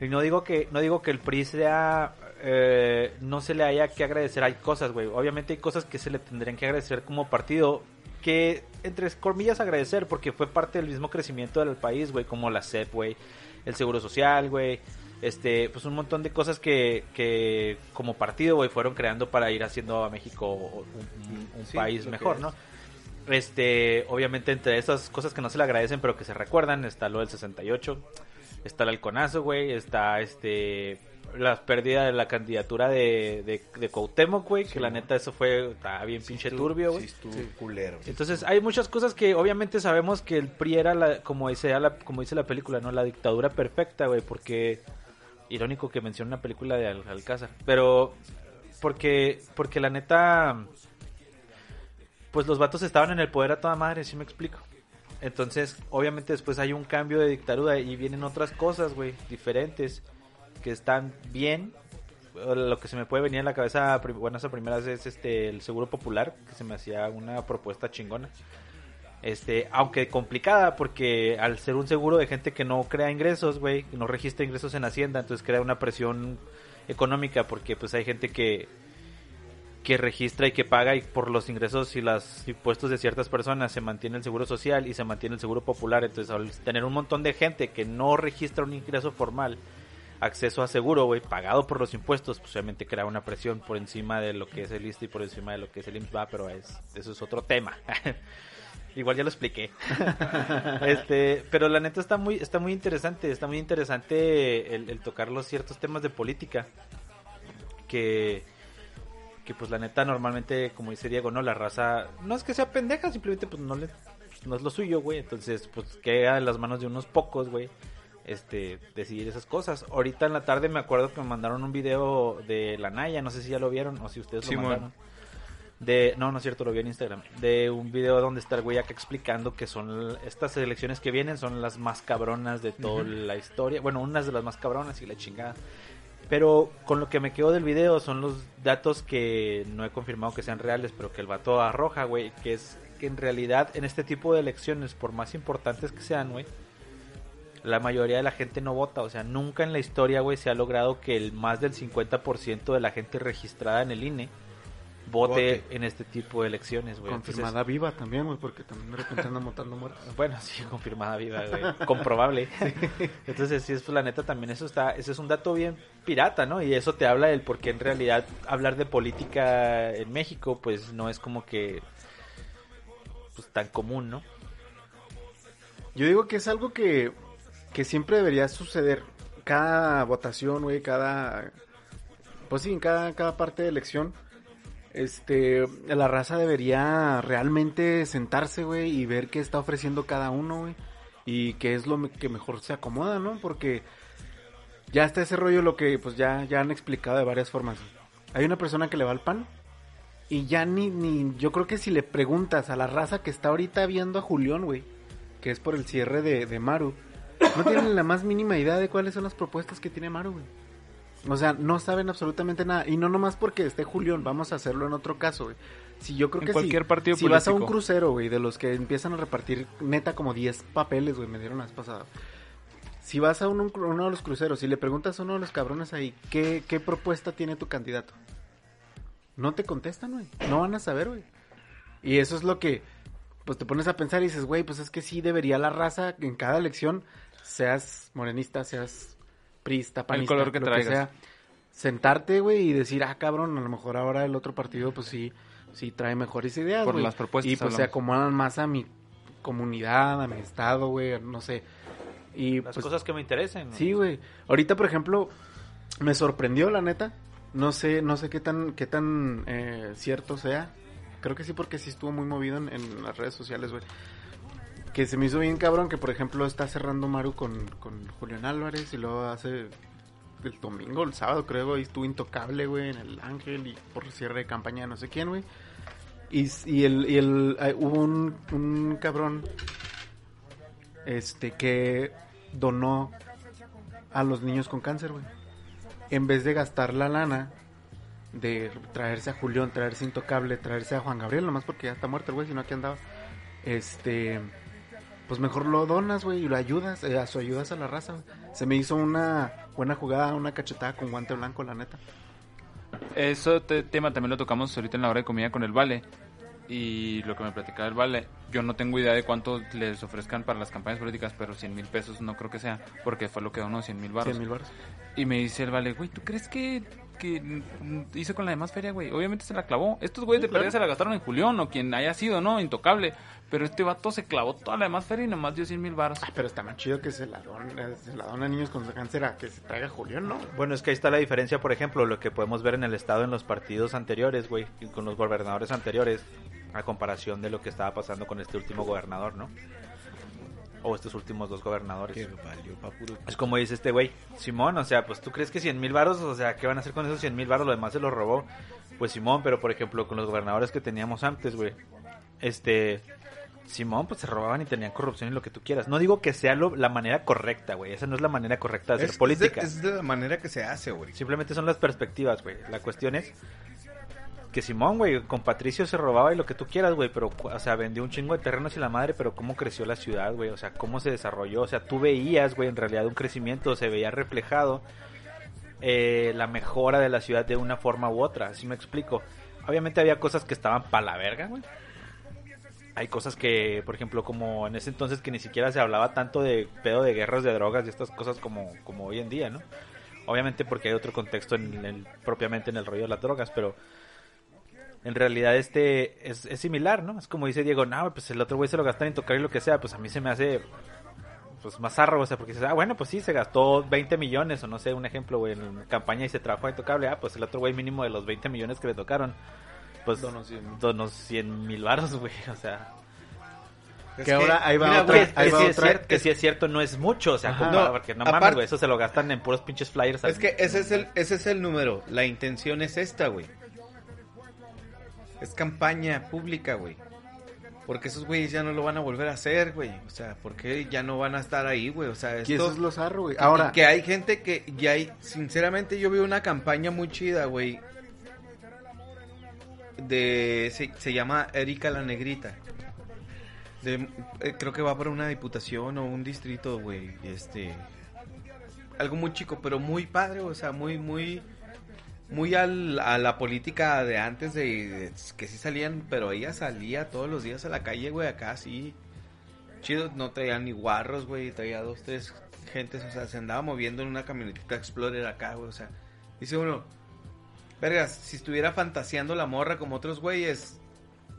Y no digo que no digo que el PRI sea eh, no se le haya que agradecer, hay cosas, güey. Obviamente hay cosas que se le tendrían que agradecer como partido que entre comillas agradecer porque fue parte del mismo crecimiento del país, güey, como la CEP, güey, el Seguro Social, güey, este, pues un montón de cosas que, que como partido, güey, fueron creando para ir haciendo a México un, un- un Sí, país mejor. ¿no? Este, obviamente entre esas cosas que no se le agradecen, pero que se recuerdan, está lo del 68, está el halconazo, güey, está este la pérdida de la candidatura de, de, de Cuauhtémoc, güey, que la neta eso fue está bien pinche turbio, güey. Sí, estuvo culero. Entonces hay muchas cosas que obviamente sabemos que el PRI era la, como dice la, como dice la película, no la dictadura perfecta, güey, porque irónico que mencione una película de Al- Alcázar, pero porque porque la neta pues los vatos estaban en el poder a toda madre, si me explico. Entonces, obviamente después hay un cambio de dictadura y vienen otras cosas, güey, diferentes que están bien. Lo que se me puede venir a la cabeza, bueno, esa primera es este el Seguro Popular, que se me hacía una propuesta chingona. Este, aunque complicada porque al ser un seguro de gente que no crea ingresos, güey, no registra ingresos en Hacienda, entonces crea una presión económica porque pues hay gente que que registra y que paga y por los ingresos y los impuestos de ciertas personas se mantiene el seguro social y se mantiene el seguro popular. Entonces, al tener un montón de gente que no registra un ingreso formal, acceso a seguro, güey, pagado por los impuestos, pues obviamente crea una presión por encima de lo que es el ISSSTE y por encima de lo que es el IMSS, va, pero es, eso es otro tema. [laughs] Igual ya lo expliqué. [laughs] este, pero la neta está muy, está muy interesante, está muy interesante el, el tocar los ciertos temas de política. Que, que pues la neta normalmente, como dice Diego, no, la raza, no es que sea pendeja, simplemente pues no le, no es lo suyo, güey. Entonces, pues queda en las manos de unos pocos, güey. Este, decidir esas cosas. Ahorita en la tarde me acuerdo que me mandaron un video de la Naya, no sé si ya lo vieron o si ustedes lo mandaron. De, no, no es cierto, lo vi en Instagram. De un video donde está el güey acá explicando que son estas elecciones que vienen son las más cabronas de toda la historia. Bueno, unas de las más cabronas y la chingada. Pero con lo que me quedo del video son los datos que no he confirmado que sean reales, pero que el vato arroja, güey, que es que en realidad en este tipo de elecciones, por más importantes que sean, güey, la mayoría de la gente no vota. O sea, nunca en la historia, güey, se ha logrado que el más del 50% de la gente registrada en el INE vote, Vote. en este tipo de elecciones, güey. Entonces, Confirmada viva también, güey, porque también de repente andan matando muertos. [laughs] bueno, sí, confirmada viva, güey. Comprobable. Entonces, sí, es pues, la neta también eso está, ese es un dato bien pirata, ¿no? Y eso te habla del por qué en realidad hablar de política en México, pues no es como que pues tan común, ¿no? Yo digo que es algo que, que siempre debería suceder. Cada votación, güey, cada... Pues sí, en cada, cada parte de elección. Este, la raza debería realmente sentarse, güey, y ver qué está ofreciendo cada uno, güey. Y qué es lo que mejor se acomoda, ¿no? Porque ya está ese rollo lo que pues ya, ya han explicado de varias formas. Hay una persona que le va al pan y ya ni, ni, yo creo que si le preguntas a la raza que está ahorita viendo a Julián, güey, que es por el cierre de, de Maru, no tienen la más mínima idea de cuáles son las propuestas que tiene Maru, güey. O sea, no saben absolutamente nada. Y no nomás porque esté Julián, vamos a hacerlo en otro caso, güey. Si yo creo En que cualquier si, partido si vas a un crucero, güey, de los que empiezan a repartir neta como 10 papeles, güey, me dieron la vez pasada. Si vas a un- un- uno de los cruceros y le preguntas a uno de los cabrones ahí, ¿qué, qué propuesta tiene tu candidato? No te contestan, güey. No van a saber, güey. Y eso es lo que, pues te pones a pensar y dices, güey, pues es que sí debería la raza en cada elección, seas morenista, seas prista, panista, color que lo traigas. sea, sentarte, güey, y decir, ah, cabrón, a lo mejor ahora el otro partido, pues sí, sí trae mejores ideas, Por güey. las propuestas Y pues se acomodan más a mi comunidad, a mi estado, güey, no sé. Y Las pues, cosas que me interesen. ¿no? Sí, güey. Ahorita, por ejemplo, me sorprendió, la neta. No sé, no sé qué tan, qué tan eh, cierto sea. Creo que sí, porque sí estuvo muy movido en, en las redes sociales, güey. Que se me hizo bien cabrón que, por ejemplo, está cerrando Maru con, con Julián Álvarez y luego hace el domingo, el sábado creo, y estuvo intocable, güey, en el Ángel y por cierre de campaña no sé quién, güey. Y, y el, y el eh, hubo un, un cabrón este que donó a los niños con cáncer, güey. En vez de gastar la lana de traerse a Julián, traerse Intocable, traerse a Juan Gabriel, nomás porque ya está muerto el güey, si no aquí andaba. Este, pues mejor lo donas, güey, y lo ayudas, eh, a su ayudas a la raza. Se me hizo una buena jugada, una cachetada con guante blanco, la neta. Eso te- tema también lo tocamos ahorita en la hora de comida con el Vale. Y lo que me platicaba el Vale, yo no tengo idea de cuánto les ofrezcan para las campañas políticas, pero 100 mil pesos no creo que sea, porque fue lo que donó 100 mil baros. 100 mil baros. Y me dice el Vale, güey, ¿tú crees que, que hizo con la demás feria, güey? Obviamente se la clavó. Estos güeyes de claro. perdida se la gastaron en Julián o quien haya sido, ¿no? Intocable. Pero este vato se clavó toda la demás feria y nomás dio 100 mil baros. Ah, pero está más chido que se la dona, se la dona a niños con cáncer a que se traiga Julián, ¿no? Bueno, es que ahí está la diferencia, por ejemplo, lo que podemos ver en el estado en los partidos anteriores, güey, y con los gobernadores anteriores, a comparación de lo que estaba pasando con este último gobernador, ¿no? O estos últimos dos gobernadores. Es como dice este güey, Simón, o sea, pues tú crees que 100 mil varos, o sea, ¿qué van a hacer con esos 100 mil varos? Lo demás se los robó. Pues Simón, pero por ejemplo, con los gobernadores que teníamos antes, güey, este, Simón, pues se robaban y tenían corrupción y lo que tú quieras. No digo que sea lo- la manera correcta, güey, esa no es la manera correcta de hacer Es, política. Es de, es de la manera que se hace, güey. Simplemente son las perspectivas, güey. La cuestión es que Simón, güey, con Patricio se robaba y lo que tú quieras, güey, pero, o sea, vendió un chingo de terrenos y la madre, pero cómo creció la ciudad, güey, o sea, cómo se desarrolló, o sea, tú veías, güey, en realidad un crecimiento, se veía reflejado eh, la mejora de la ciudad de una forma u otra, así me explico. Obviamente había cosas que estaban pa' la verga, güey. Hay cosas que, por ejemplo, como en ese entonces que ni siquiera se hablaba tanto de pedo de guerras de drogas y estas cosas como, como hoy en día, ¿no? Obviamente porque hay otro contexto en el- propiamente en el rollo de las drogas, pero en realidad este es, similar, ¿no? Es como dice Diego, no, pues el otro güey se lo gasta en tocar y lo que sea, pues a mí se me hace pues más zarro, o sea, porque dices, ah, bueno, pues sí, se gastó 20 millones, o no sé, un ejemplo, güey, en campaña y se trajo a Intocable, ah, pues el otro güey mínimo de los 20 millones que le tocaron, pues Donó 100 mil. donó 100 mil varos, güey, o sea, Es Que ahora ahí va mira, otra- güey, que, ahí que va sí es otra- cierto, que sí es cierto, no es mucho, o sea, No, porque no aparte- mames, güey, eso se lo gastan en puros pinches flyers. Es que ese es el, ese es el número. La intención es esta, güey. Es campaña pública, güey. Porque esos güeyes ya no lo van a volver a hacer, güey. O sea, porque ya no van a estar ahí, güey. O sea, Y esto... eso es lo zarro, güey. y Ahora, que hay gente que ya hay... Sinceramente, yo veo una campaña muy chida, güey. De... Se, se llama Erika la Negrita. Eh, creo que va para una diputación o un distrito, güey. Este... Algo muy chico, pero muy padre, o sea, muy, muy... Muy al- a la política de antes de, de que sí salían, pero ella salía todos los días a la calle, güey, acá sí. Chido, no traía ni guarros, güey, traía dos, tres gentes, o sea, se andaba moviendo en una camionetita Explorer acá, güey, o sea, dice uno, vergas, si estuviera fantaseando la morra como otros güeyes,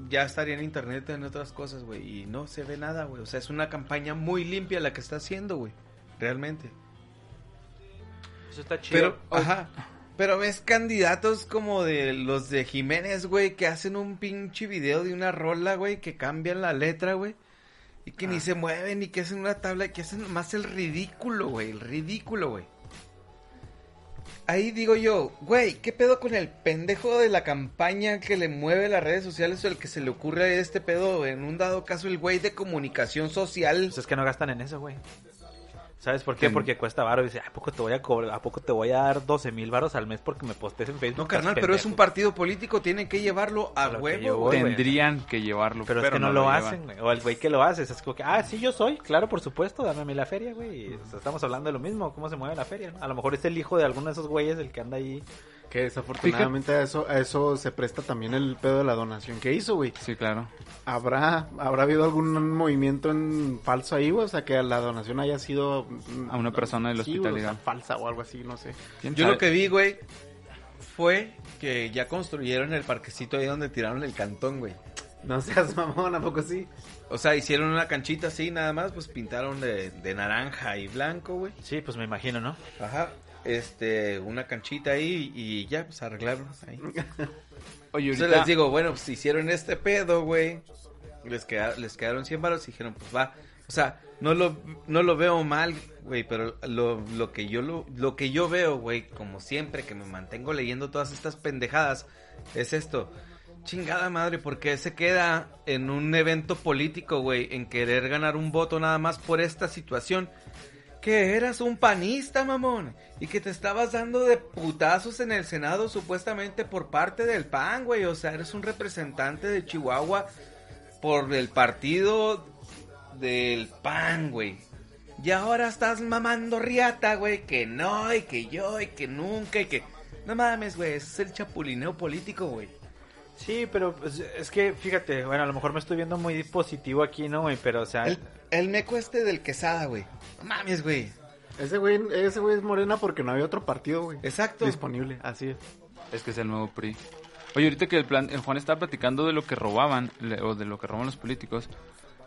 ya estaría en internet en otras cosas, güey, y no se ve nada, güey, o sea, es una campaña muy limpia la que está haciendo, güey, realmente. Eso está chido. Pero, ajá. Pero ves candidatos como de los de Jiménez, güey, que hacen un pinche video de una rola, güey, que cambian la letra, güey. Y que ni se mueven, y que hacen una tabla, que hacen más el ridículo, güey, el ridículo, güey. Ahí digo yo, güey, ¿qué pedo con el pendejo de la campaña que le mueve las redes sociales o el que se le ocurre este pedo? En un dado caso, el güey de comunicación social. Pues es que no gastan en eso, güey. ¿Sabes por qué? Porque cuesta varo. Dice, ¿a poco te voy a cobrar? ¿A poco te voy a dar 12 mil varos al mes porque me postees en Facebook? No, carnal, pero es un partido político, tienen que llevarlo a, lo que huevo, güey. Tendrían que llevarlo, Pero, es que no, lo, hacen, güey. O el güey que lo hace. Es como que, ah, sí, yo soy. Claro, por supuesto, dame a mí la feria, güey. Y, o sea, estamos hablando de lo mismo. ¿Cómo se mueve la feria? no? A lo mejor es el hijo de alguno de esos güeyes el que anda ahí. Que desafortunadamente a eso, a eso se presta también el pedo de la donación que hizo, güey. Sí, claro. ¿Habrá, ¿Habrá habido algún movimiento en falso ahí, güey? O sea, que la donación haya sido... mm, A una persona del sí, hospital, güey, o sea, digamos. falsa o algo así, no sé. ¿Quién Yo sabe? lo que vi, güey, fue que ya construyeron el parquecito ahí donde tiraron el cantón, güey. No seas [laughs] mamón, ¿a poco sí? O sea, hicieron una canchita así nada más, pues pintaron de, de naranja y blanco, güey. Sí, pues me imagino, ¿no? Ajá. Este, una canchita ahí y ya, pues arreglaron ahí. [laughs] Oye, Entonces les digo, bueno, pues hicieron este pedo, güey. Les, queda- les quedaron 100 baros y dijeron, pues va, O sea, no lo, no lo veo mal, güey, pero lo, lo que yo lo, lo que yo veo, güey, como siempre que me mantengo leyendo todas estas pendejadas, es esto. Chingada madre, ¿por qué se queda en un evento político, güey, en querer ganar un voto nada más por esta situación? Que eras un panista, mamón, y que te estabas dando de putazos en el Senado supuestamente por parte del PAN, güey, o sea, eres un representante de Chihuahua por el partido del PAN, güey. Y ahora estás mamando riata, güey, que no, y que yo, y que nunca, y que... No mames, güey, ese es el chapulineo político, güey. Sí, pero pues, es que, fíjate, bueno, a lo mejor me estoy viendo muy positivo aquí, ¿no, güey? Pero, o sea... El, el meco este del quesada, güey. No mames, güey. Ese güey, ese güey es morena porque no había otro partido, güey. Exacto. Disponible, así es. Es que es el nuevo PRI. Oye, ahorita que el, plan, el Juan estaba platicando de lo que robaban, le- o de lo que roban los políticos,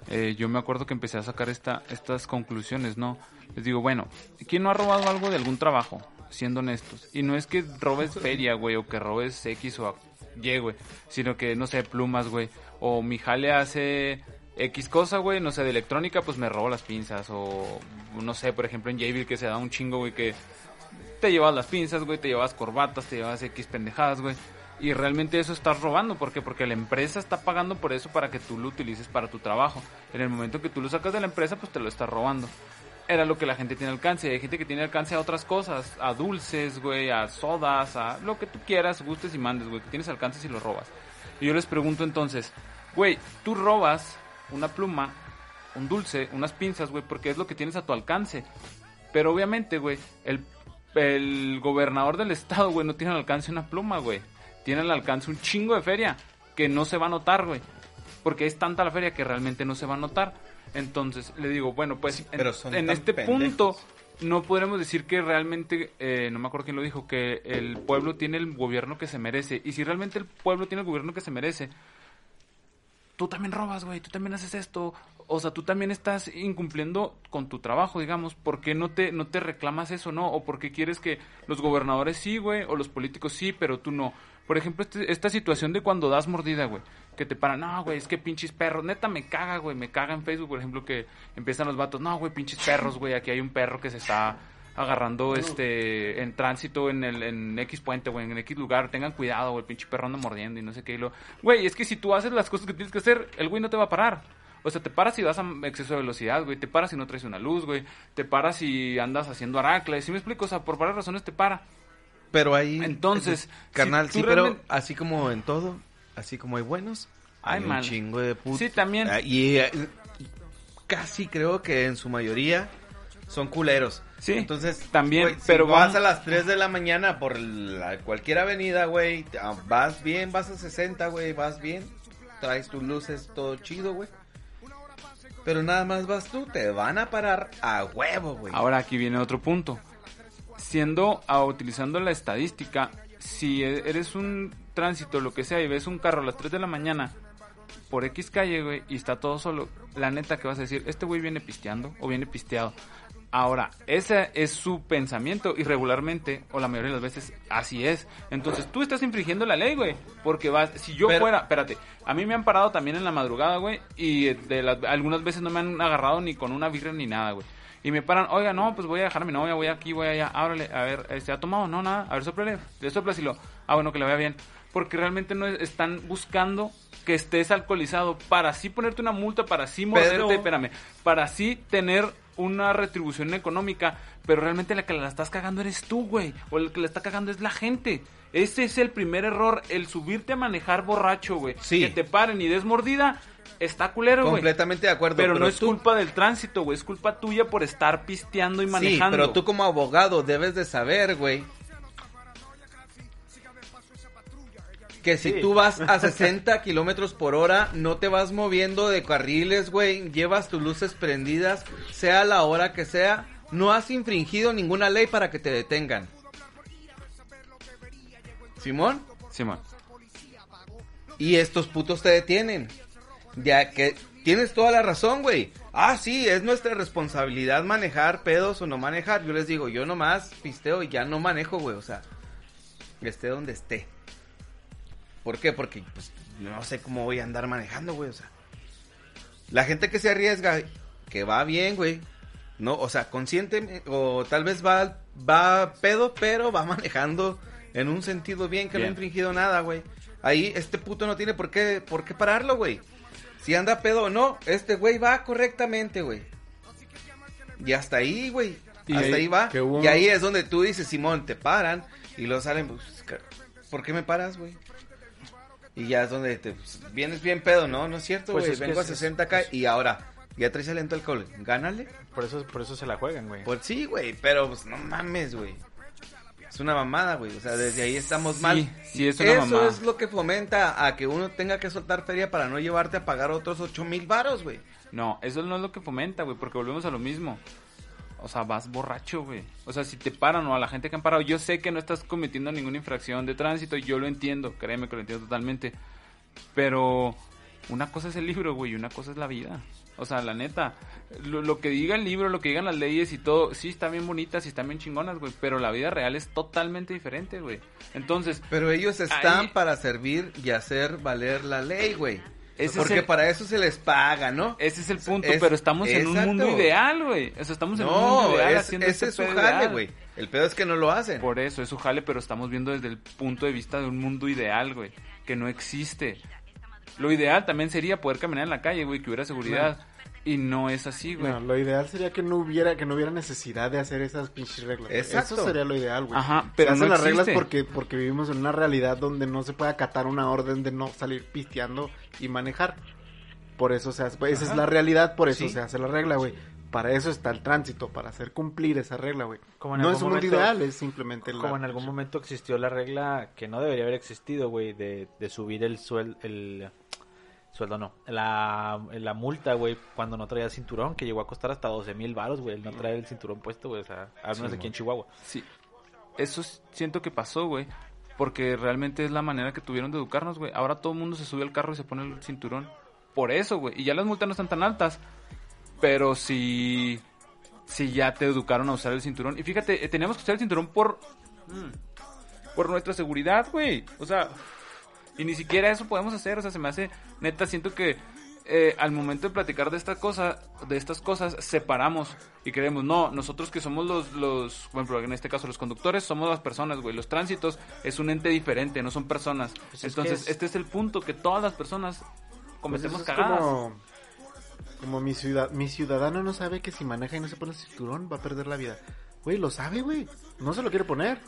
eh, yo me acuerdo que empecé a sacar esta, estas conclusiones, ¿no? Les digo, bueno, ¿quién no ha robado algo de algún trabajo? Siendo honestos. Y no es que robes feria, güey, o que robes X o Y, güey, sino que, no sé, plumas, güey. O mi jale hace X cosa, güey, no sé, de electrónica, pues me robo las pinzas. O, no sé, por ejemplo, en Jabil que se da un chingo, güey, que te llevas las pinzas, güey, te llevas corbatas, te llevas X pendejadas, güey. Y realmente eso estás robando, ¿por qué? Porque la empresa está pagando por eso para que tú lo utilices para tu trabajo. En el momento que tú lo sacas de la empresa, pues te lo estás robando. Era lo que la gente tiene alcance. Hay gente que tiene alcance a otras cosas, a dulces, güey, a sodas, a lo que tú quieras, gustes y mandes, güey, que tienes alcance si lo robas. Y yo les pregunto entonces, güey, tú robas una pluma, un dulce, unas pinzas, güey, porque es lo que tienes a tu alcance. Pero obviamente, güey, el, gobernador del estado, güey, no tiene al alcance una pluma, güey. Tiene al alcance un chingo de feria que no se va a notar, güey. Porque es tanta la feria que realmente no se va a notar. Entonces, le digo, bueno, pues en, pero en este pendejos. punto no podremos decir que realmente, eh, no me acuerdo quién lo dijo, que el pueblo tiene el gobierno que se merece. Y si realmente el pueblo tiene el gobierno que se merece, tú también robas, güey, tú también haces esto. O sea, tú también estás incumpliendo con tu trabajo, digamos. ¿Por qué no te, no te reclamas eso, no? ¿O por qué quieres que los gobernadores sí, güey? O los políticos sí, pero tú no. Por ejemplo, este- esta situación de cuando das mordida, güey. Que te paran, no, güey, es que pinches perros. Neta, me caga, güey. Me caga en Facebook, por ejemplo, que empiezan los vatos. No, güey, pinches perros, güey. Aquí hay un perro que se está agarrando este en tránsito en el en X puente, güey, en X lugar, tengan cuidado, güey, el pinche perro anda mordiendo y no sé qué. y lo... Güey, es que si tú haces las cosas que tienes que hacer, el güey no te va a parar. O sea, te paras si vas a exceso de velocidad, güey, te paras si no traes una luz, güey, te paras si andas haciendo aracles, si me explico? O sea, por varias razones te para. Pero ahí... Entonces, Carnal, si sí, pero así como en todo, así como hay buenos, Hay hay, un chingo de putos. Sí, también. Y eh, casi creo que en su mayoría son culeros. Sí, Entonces, también, si pero vas a las 3 de la mañana por la- cualquier avenida, güey, ah, vas bien, vas a 60, güey, vas bien, traes tus luces, todo chido, güey. Pero nada más vas tú, te van a parar a huevo, güey. Ahora aquí viene otro punto. Siendo, ah, utilizando la estadística, si e- eres un tránsito, lo que sea, y ves un carro a las 3 de la mañana por X calle, güey, y está todo solo, la neta que vas a decir, este güey viene pisteando o viene pisteado. Ahora, ese es su pensamiento y regularmente, o la mayoría de las veces, así es. Entonces, tú estás infringiendo la ley, güey. Porque vas, si yo Pero- fuera, espérate, a mí me han parado también en la madrugada, güey, y de las, algunas veces no me han agarrado ni con una birra ni nada, güey. Y me paran, oiga, no, pues voy a dejar a mi novia, voy aquí, voy allá, ábrale, a ver, ¿se ha tomado? No, nada, a ver, soplale, le soplas y lo, ah, bueno, que le vaya bien. Porque realmente no es- están buscando que estés alcoholizado para así ponerte una multa, para así morderte, Pero- espérame, para así tener una retribución económica, pero realmente la que la estás cagando eres tú, güey, o el que la está cagando es la gente. Ese es el primer error, el subirte a manejar borracho, güey. Sí. Que te paren y des mordida, está culero, güey. Completamente de acuerdo. Pero, no es culpa del tránsito, güey, es culpa tuya por estar pisteando y Sí, manejando. pero tú como abogado debes de saber, güey. Que si Sí. tú vas a [laughs] 60 kilómetros por hora, no te vas moviendo de carriles, güey. Llevas tus luces prendidas, sea la hora que sea. No has infringido ninguna ley para que te detengan. Simón, Sí, man. y estos putos te detienen. Ya que tienes toda la razón, güey. Ah, sí, es nuestra responsabilidad manejar pedos o no manejar. Yo les digo, yo nomás pisteo y ya no manejo, güey. O sea, esté donde esté. ¿Por qué? Porque, pues, no sé cómo voy a andar manejando, güey. O sea, la gente que se arriesga que va bien, güey. No, o sea, consciente o tal vez va va pedo, pero va manejando en un sentido bien que no ha infringido nada, güey. Ahí este puto no tiene por qué por qué pararlo, güey. Si anda pedo o no, este güey va correctamente, güey. Y hasta ahí, güey. Y Hasta ahí- ahí, va. Y ahí es donde tú dices, Simón, te paran. Y lo salen, pues, ¿por qué me paras, güey? Y ya es donde te pues, vienes bien pedo, ¿no? No es cierto, Pues güey. es que Vengo a es- 60 acá y ahora ya traes al alcohol. Gánale. Por eso, por eso se la juegan, güey. Pues sí, güey, pero pues no mames, güey. Es una mamada, güey. O sea, desde ahí estamos Sí, mal. sí, es una Eso mamada. es lo que fomenta a que uno tenga que soltar feria para no llevarte a pagar otros ocho mil varos, güey. No, eso no es lo que fomenta, güey, porque volvemos a lo mismo. O sea, vas borracho, güey. O sea, si te paran o a la gente que han parado, yo sé que no estás cometiendo ninguna infracción de tránsito, yo lo entiendo, créeme que lo entiendo totalmente. Pero una cosa es el libro, güey, y una cosa es la vida. O sea, la neta, lo, lo que diga el libro, lo que digan las leyes y todo, sí están bien bonitas y están bien chingonas, güey, pero la vida real es totalmente diferente, güey. Entonces, Pero ellos están Ahí- para servir y hacer valer la ley, güey. Ese Porque es el- para eso se les paga, ¿no? ese es el punto, Es- pero estamos en un mundo ideal, güey. O sea, estamos en un No, mundo ideal es- haciendo ese este es su jale, güey. El pedo es que no lo hacen. Por eso, es su jale, pero estamos viendo desde el punto de vista de un mundo ideal, güey, que no existe. Lo ideal también sería poder caminar en la calle, güey, que hubiera seguridad. Y no es así, güey. No, lo ideal sería que no hubiera que no hubiera necesidad de hacer esas pinches reglas. Exacto. Eso sería lo ideal, güey. Ajá, Se pero hacen no las reglas porque porque vivimos en una realidad donde no se puede acatar una orden de no salir pisteando y manejar. Por eso se hace, esa es la realidad, por eso Sí. se hace la regla, güey. Para eso está el tránsito, para hacer cumplir esa regla, güey. Como en No algún es un mundo momento- ideal, es simplemente la... Como en algún momento existió la regla que no debería haber existido, güey, de, de subir el sueldo, el sueldo no, la, la multa, güey, cuando no traía cinturón, que llegó a costar hasta 12 mil baros, güey, el no traer el cinturón puesto, güey, o sea, al menos aquí en Chihuahua. Sí. Eso siento que pasó, güey. Porque realmente es la manera que tuvieron de educarnos, güey. Ahora todo el mundo se sube al carro y se pone el cinturón. Por eso, güey. Y ya las multas no están tan altas. Pero si... Si ya te educaron a usar el cinturón. Y fíjate, eh, teníamos que usar el cinturón por... mm, Por nuestra seguridad, güey. O sea... Y ni siquiera eso podemos hacer. O sea, se me hace... Neta, siento que... eh, al momento de platicar de esta cosa, de estas cosas, separamos y creemos, no, nosotros que somos los, los, bueno, en este caso los conductores, somos las personas, güey, los tránsitos es un ente diferente, no son personas. Pues es Entonces, que es- este es el punto, que todas las personas Pues cometemos eso es cagadas. como, como mi, ciudad, mi ciudadano no sabe que si maneja y no se pone el cinturón va a perder la vida. Güey, lo sabe, güey. No se lo quiere poner.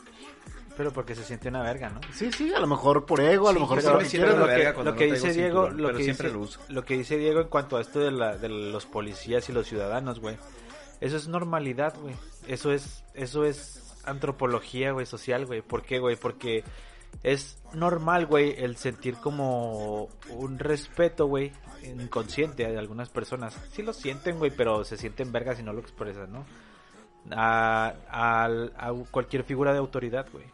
Pero porque se siente una verga, ¿no? Sí, sí, a lo mejor por ego, a lo Sí, mejor por me lo que lo que no dice Diego, cinturón, lo que siempre dice, lo uso. lo que dice Diego en cuanto a esto de, la, de los policías y los ciudadanos, güey. Eso es normalidad, güey. Eso es, eso es antropología, güey, social, güey. ¿Por qué, güey? Porque es normal, güey, el sentir como un respeto, güey, inconsciente de algunas personas. Sí lo sienten, güey, pero se sienten vergas y no lo expresan, ¿no? A, al- a cualquier figura de autoridad, güey.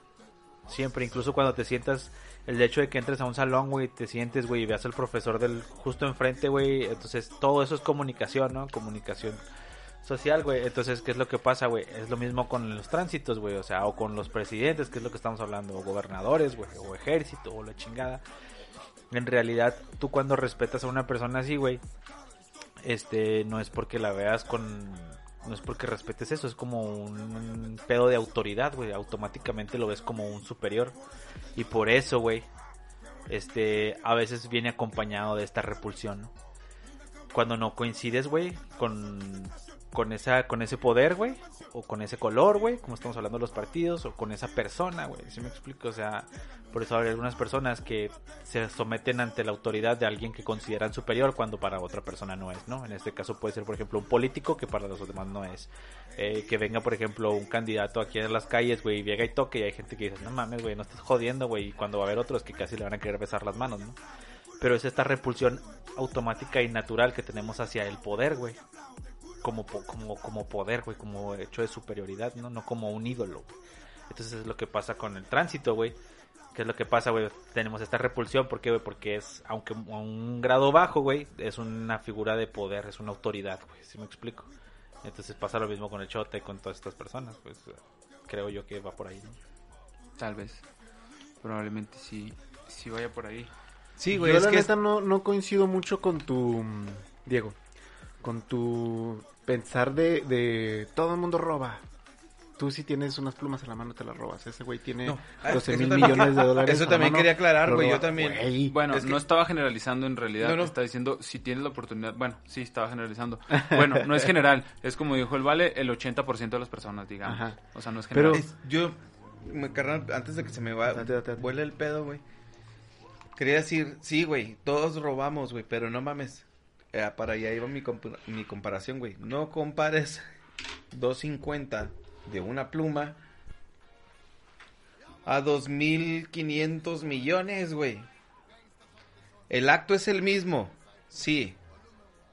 Siempre, incluso cuando te sientas, el hecho de que entres a un salón, güey, te sientes, güey, y veas al profesor del justo enfrente, güey, entonces todo eso es comunicación, ¿no? Comunicación social, güey. Entonces, ¿qué es lo que pasa, güey? Es lo mismo con los tránsitos, güey, o sea, o con los presidentes, que es lo que estamos hablando, o gobernadores, güey, o ejército, o la chingada. En realidad, tú cuando respetas a una persona así, güey, este, no es porque la veas con no es porque respetes eso, es como un pedo de autoridad, güey, automáticamente lo ves como un superior y por eso, güey, este, a veces viene acompañado de esta repulsión. Cuando no coincides, güey, con con esa con ese poder, güey, o con ese color, güey, como estamos hablando de los partidos, o con esa persona, güey, ¿sí me explico? O sea, por eso hay algunas personas que se someten ante la autoridad de alguien que consideran superior cuando para otra persona no es, ¿no? En este caso puede ser, por ejemplo, un político que para los demás no es. Eh, que venga, por ejemplo, un candidato aquí en las calles, güey, y llega y toque y hay gente que dice, no mames, güey, no estás jodiendo, güey, y cuando va a haber otros que casi le van a querer besar las manos, ¿no? Pero es esta repulsión automática y natural que tenemos hacia el poder, güey. Como, po- como, como poder, güey, como hecho de superioridad, ¿no? No como un ídolo, güey. Entonces es lo que pasa con el tránsito, güey. ¿Qué es lo que pasa, güey? Tenemos esta repulsión, ¿por qué, güey? Porque es, aunque a un grado bajo, güey, es una figura de poder, es una autoridad, güey, ¿sí me explico? Entonces pasa lo mismo con el chote, con todas estas personas, pues creo yo que va por ahí, ¿no? Tal vez. Probablemente sí, sí vaya por ahí. Sí, güey, Yo es la que neta no, no coincido mucho con tu... mm, Diego. con tu pensar de, de todo el mundo roba. Tú si tienes unas plumas en la mano te las robas. Ese güey tiene No. 12 Eso mil millones de dólares. Eso en la también mano, quería aclarar, güey, yo también. Güey, Bueno, Es que- no estaba generalizando en realidad, No, no. está diciendo si tienes la oportunidad, bueno, sí estaba generalizando. [laughs] Bueno, no es general, es como dijo el Vale, el 80% de las personas, digamos. Ajá. O sea, no es Pero- general. Es- yo, me, carnal, antes de que se me va, Date, date, date. vuele el pedo, güey. Quería decir, sí, güey, todos robamos, güey, pero no mames. Eh, para allá iba mi, mi comparación, güey. No compares 250 de una pluma a 2.500 millones, güey. El acto es el mismo, sí,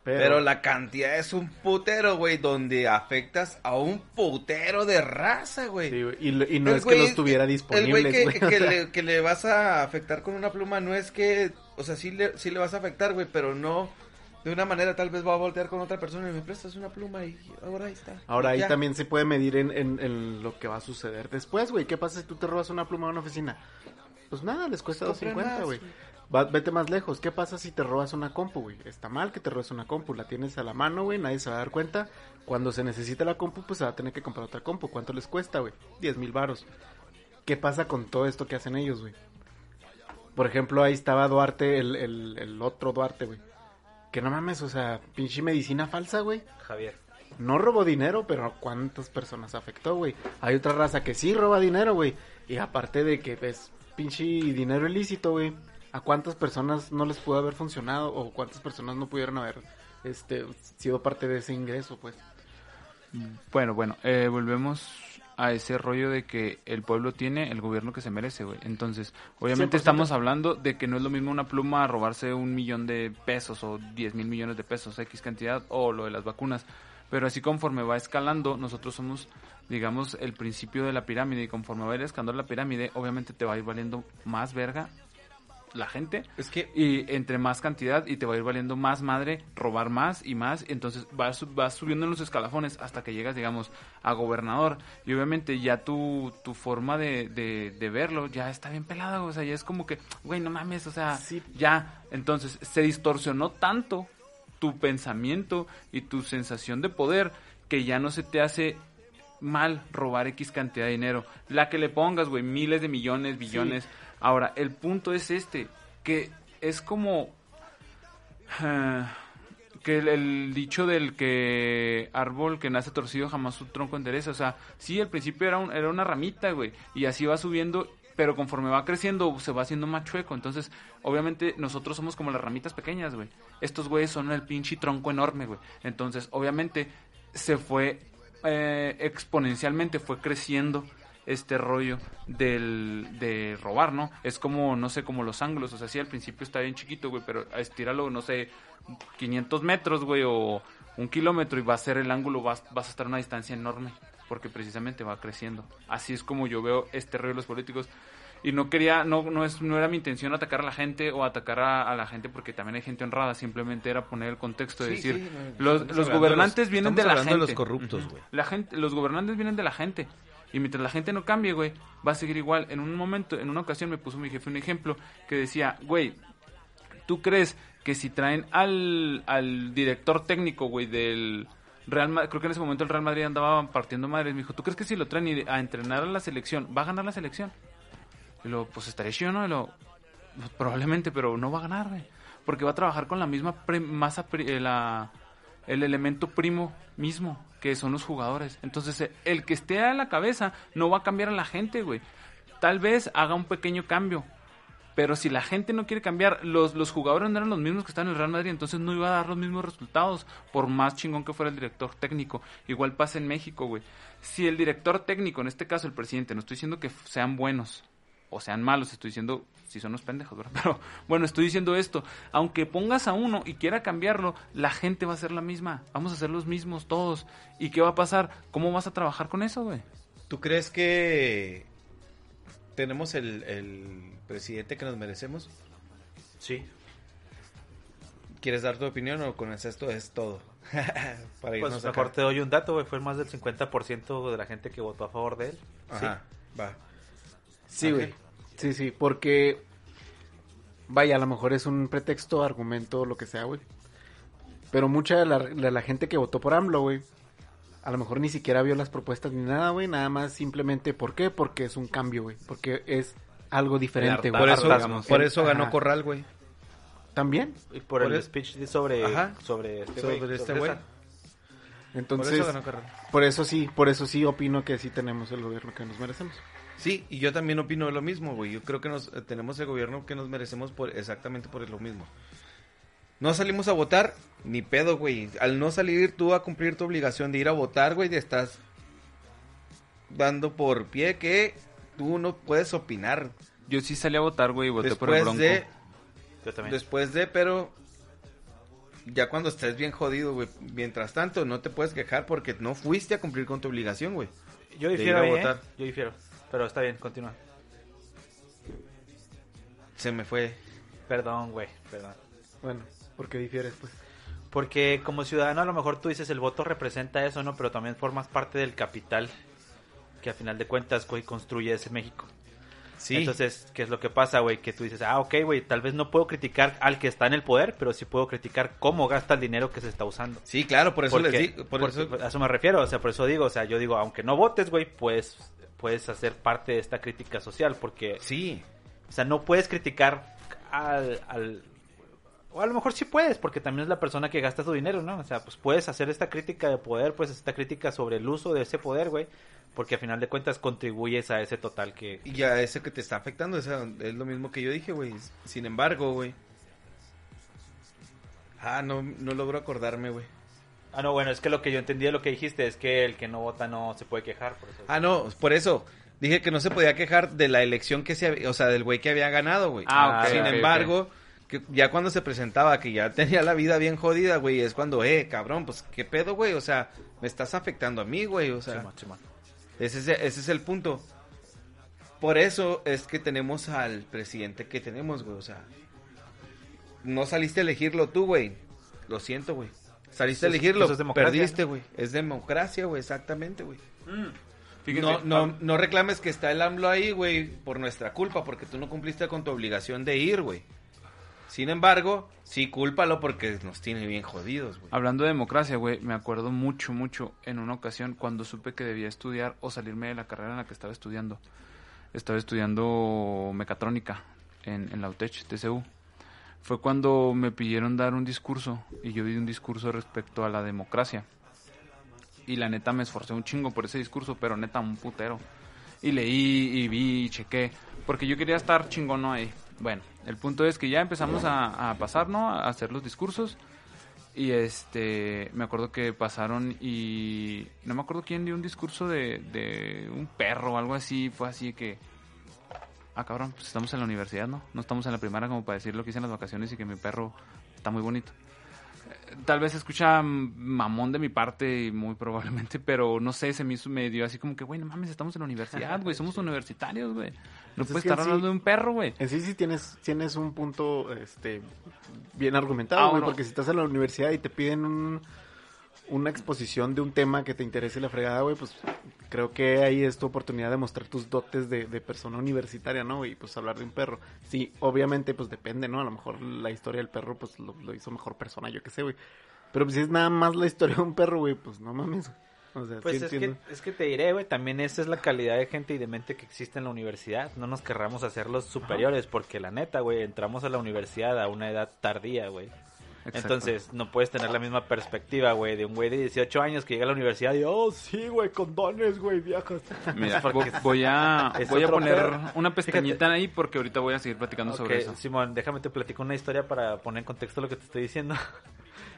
pero, la cantidad es un putero, güey, donde afectas a un putero de raza, güey. Sí, y, no El es güey- que los tuviera El disponibles, güey que, güey. que o sea, le, que le vas a afectar con una pluma no es que, o sea, sí le, sí le vas a afectar, güey, pero no de una manera tal vez va a voltear con otra persona y me prestas una pluma y ahora ahí está. Ahora ahí Ya. también se puede medir en, en- en lo que va a suceder después, güey. ¿Qué pasa si tú te robas una pluma de una oficina? Pues nada, les cuesta Compren 250, más, güey. Va- Vete más lejos. ¿Qué pasa si te robas una compu, güey? Está mal que te robes una compu. La tienes a la mano, güey. Nadie se va a dar cuenta. Cuando se necesite la compu, pues se va a tener que comprar otra compu. ¿Cuánto les cuesta, güey? 10 mil varos. ¿Qué pasa con todo esto que hacen ellos, güey? Por ejemplo, ahí estaba Duarte, el, el, el otro Duarte, güey. Que no mames, o sea, pinche medicina falsa, güey. Javier. No robó dinero, pero ¿cuántas personas afectó, güey? Hay otra raza que sí roba dinero, güey. Y aparte de que es pinche dinero ilícito, güey. ¿A cuántas personas no les pudo haber funcionado? ¿O cuántas personas no pudieron haber este, sido parte de ese ingreso, pues? Bueno, bueno, eh, volvemos a ese rollo de que el pueblo tiene el gobierno que se merece, güey. Entonces, obviamente 100%. estamos hablando de que no es lo mismo una pluma robarse un millón de pesos o 10 mil millones de pesos, X cantidad, o lo de las vacunas. Pero así conforme va escalando, nosotros somos, digamos, el principio de la pirámide. Y conforme va a ir escalando la pirámide, obviamente te va a ir valiendo más verga la gente Es que y entre más cantidad y te va a ir valiendo más madre robar más y más entonces vas, vas subiendo en los escalafones hasta que llegas digamos a gobernador y obviamente ya tu, tu forma de, de, de verlo ya está bien pelada o sea ya es como que güey no mames o sea Sí. ya entonces se distorsionó tanto tu pensamiento y tu sensación de poder que ya no se te hace mal robar X cantidad de dinero. La que le pongas, güey, miles de millones, billones. Ahora, el punto es este, que es como... ah, que el, el dicho del que árbol que nace torcido jamás su tronco endereza. O sea, sí, al principio era, un- era una ramita, güey, y así va subiendo, pero conforme va creciendo se va haciendo más chueco. Entonces, obviamente, nosotros somos como las ramitas pequeñas, güey. Estos güeyes son el pinche tronco enorme, güey. Entonces, obviamente, se fue eh, exponencialmente, fue creciendo este rollo del, de robar, ¿no? Es como, no sé, como los ángulos, o sea, sí, al principio está bien chiquito, güey, pero estíralo, no sé, 500 metros, güey, o un kilómetro y va a ser el ángulo, vas, vas a estar a una distancia enorme, porque precisamente va creciendo. Así es como yo veo este rollo de los políticos. Y no quería, no, no, es, no era mi intención atacar a la gente o atacar a, a la gente porque también hay gente honrada, simplemente era poner el contexto de Sí, decir, sí, no, los, los de gobernantes los- vienen de la gente. de los corruptos, güey. La gente, los gobernantes vienen de la gente. Y mientras la gente no cambie, güey, va a seguir igual. En un momento, en una ocasión me puso mi jefe un ejemplo que decía, güey, ¿tú crees que si traen al, al director técnico, güey, del Real Madrid, creo que en ese momento el Real Madrid andaba partiendo madres, me dijo, ¿tú crees que si lo traen a entrenar a la selección, va a ganar la selección? Y luego, pues estaría chido, ¿no? Luego, pues, probablemente, pero no va a ganar, güey. Porque va a trabajar con la misma pre- masa, pri- eh, la, el elemento primo mismo, que son los jugadores. Entonces, eh, el que esté a la cabeza no va a cambiar a la gente, güey. Tal vez haga un pequeño cambio. Pero si la gente no quiere cambiar, los, los jugadores no eran los mismos que están en el Real Madrid, entonces no iba a dar los mismos resultados, por más chingón que fuera el director técnico. Igual pasa en México, güey. Si el director técnico, en este caso el presidente, no estoy diciendo que sean buenos o sean malos, estoy diciendo si son unos pendejos, ¿verdad? [laughs] Pero bueno, estoy diciendo esto. Aunque pongas a uno y quiera cambiarlo, la gente va a ser la misma. Vamos a ser los mismos todos. ¿Y qué va a pasar? ¿Cómo vas a trabajar con eso, güey? ¿Tú crees que tenemos el, el presidente que nos merecemos? Sí. ¿Quieres dar tu opinión o con esto es todo? [laughs] Para irnos Pues acá. mejor te doy un dato, güey. Fue más del 50% de la gente que votó a favor de él. Ajá, va. Sí, güey. Sí, sí, porque... Vaya, a lo mejor es un pretexto, argumento, lo que sea, güey. Pero mucha de la, de la gente que votó por AMLO, güey, a lo mejor ni siquiera vio las propuestas ni nada, güey. Nada más simplemente, ¿por qué? Porque es un cambio, güey. Porque es algo diferente, güey. Por eso, por eso ganó Ajá. Corral, güey. También. Y por, Por el el- speech de sobre, Ajá. sobre este Sobre güey. este. Entonces, por eso ganó Corral. por eso sí, por eso sí opino que sí tenemos el gobierno que nos merecemos. Sí, y yo también opino lo mismo, güey. Yo creo que nos eh, tenemos el gobierno que nos merecemos por exactamente por lo mismo. No salimos a votar, ni pedo, güey. Al no salir tú a cumplir tu obligación de ir a votar, güey, te estás dando por pie que tú no puedes opinar. Yo sí salí a votar, güey, y voté por el Después Bronco. de, Yo también. después de, pero ya cuando estés bien jodido, güey. Mientras tanto, no te puedes quejar porque no fuiste a cumplir con tu obligación, güey. Yo de difiero ir a ahí, ¿eh? votar. Yo difiero. Pero está bien, continúa. Se me fue. Perdón, güey, perdón. Bueno, ¿por qué difieres, pues? Porque como ciudadano a lo mejor tú dices el voto representa eso, ¿no? Pero también formas parte del capital que a final de cuentas, güey, construye ese México. Sí. Entonces, ¿qué es lo que pasa, güey? Que tú dices, ah, ok, güey, tal vez no puedo criticar al que está en el poder, pero sí puedo criticar cómo gasta el dinero que se está usando. Sí, claro, por eso Porque- les digo. Por porque eso, a eso me refiero, o sea, por eso digo, o sea, yo digo, aunque no votes, güey, pues puedes hacer parte de esta crítica social, porque, sí. o sea, no puedes criticar al, al- o a lo mejor sí puedes, porque también es la persona que gasta su dinero, ¿no? O sea, pues puedes hacer esta crítica de poder, pues esta crítica sobre el uso de ese poder, güey, porque a final de cuentas contribuyes a ese total que... Y ya ese que te está afectando, esa- es lo mismo que yo dije, güey. Sin embargo, güey. Ah, no, no logro acordarme, güey. Ah, no, bueno, es que lo que yo entendí de lo que dijiste es que el que no vota no se puede quejar, por eso. Ah, no, por eso. Dije que no se podía quejar de la elección que se había, o sea, del güey que había ganado, güey. Ah, ok, Sin embargo, que ya cuando se presentaba que ya tenía la vida bien jodida, güey, es cuando, eh, cabrón, pues, ¿qué pedo, güey? O sea, me estás afectando a mí, güey, o sea. Ese es, ese es el punto. Por eso es que tenemos al presidente que tenemos, güey. O sea, no saliste a elegirlo tú, güey. Lo siento, güey. Saliste a elegirlo, eso es democracia, perdiste, güey. Es democracia, güey, exactamente, güey. Fíjate, No, no, no reclames que está el AMLO ahí, güey, por nuestra culpa, porque tú no cumpliste con tu obligación de ir, güey. Sin embargo, sí, cúlpalo porque nos tiene bien jodidos, güey. Hablando de democracia, güey, me acuerdo mucho, mucho en una ocasión cuando supe que debía estudiar o salirme de la carrera en la que estaba estudiando. Estaba estudiando mecatrónica en, en la UTECH, TCU. Fue cuando me pidieron dar un discurso y yo di un discurso respecto a la democracia. Y la neta me esforcé un chingo por ese discurso, pero neta un putero. Y leí y vi y chequé, porque yo quería estar chingono ahí. Bueno, el punto es que ya empezamos a, a pasar, ¿no? A hacer los discursos. Y este, me acuerdo que pasaron y no me acuerdo quién dio un discurso de, de un perro o algo así. Fue así que, ah, cabrón, pues estamos en la universidad, ¿no? No estamos en la primaria como para decir lo que hice en las vacaciones y que mi perro está muy bonito. Eh, Tal vez escucha mamón de mi parte, y muy probablemente, [laughs] pero no sé, se me hizo medio así como que, güey, no mames, estamos en la universidad, güey, [laughs] somos universitarios, güey. No Pues es puedes que estar sí. hablando de un perro, güey. En sí sí tienes, tienes un punto este bien argumentado, Ah, güey, porque si estás en la universidad y te piden un, una exposición de un tema que te interese la fregada, güey, pues creo que ahí es tu oportunidad de mostrar tus dotes de, de persona universitaria, ¿no? Y pues hablar de un perro. Sí, obviamente, pues depende, ¿no? A lo mejor la historia del perro, pues lo, lo hizo mejor persona, yo qué sé, güey. Pero pues si es nada más la historia de un perro, güey, pues no mames. O sea, Pues sí es, que, es que te diré, güey, también esa es la calidad de gente y de mente que existe en la universidad. No nos querramos hacer los superiores, porque la neta, güey, entramos a la universidad a una edad tardía, güey. Exacto. Entonces, no puedes tener la misma perspectiva, güey, de un güey de 18 años que llega a la universidad y, oh, sí, güey, condones, güey, viajas. [laughs] Mira, [laughs] voy a, [laughs] voy a poner una pestañita ahí porque ahorita voy a seguir platicando sobre eso. Simón, déjame te platico una historia para poner en contexto lo que te estoy diciendo.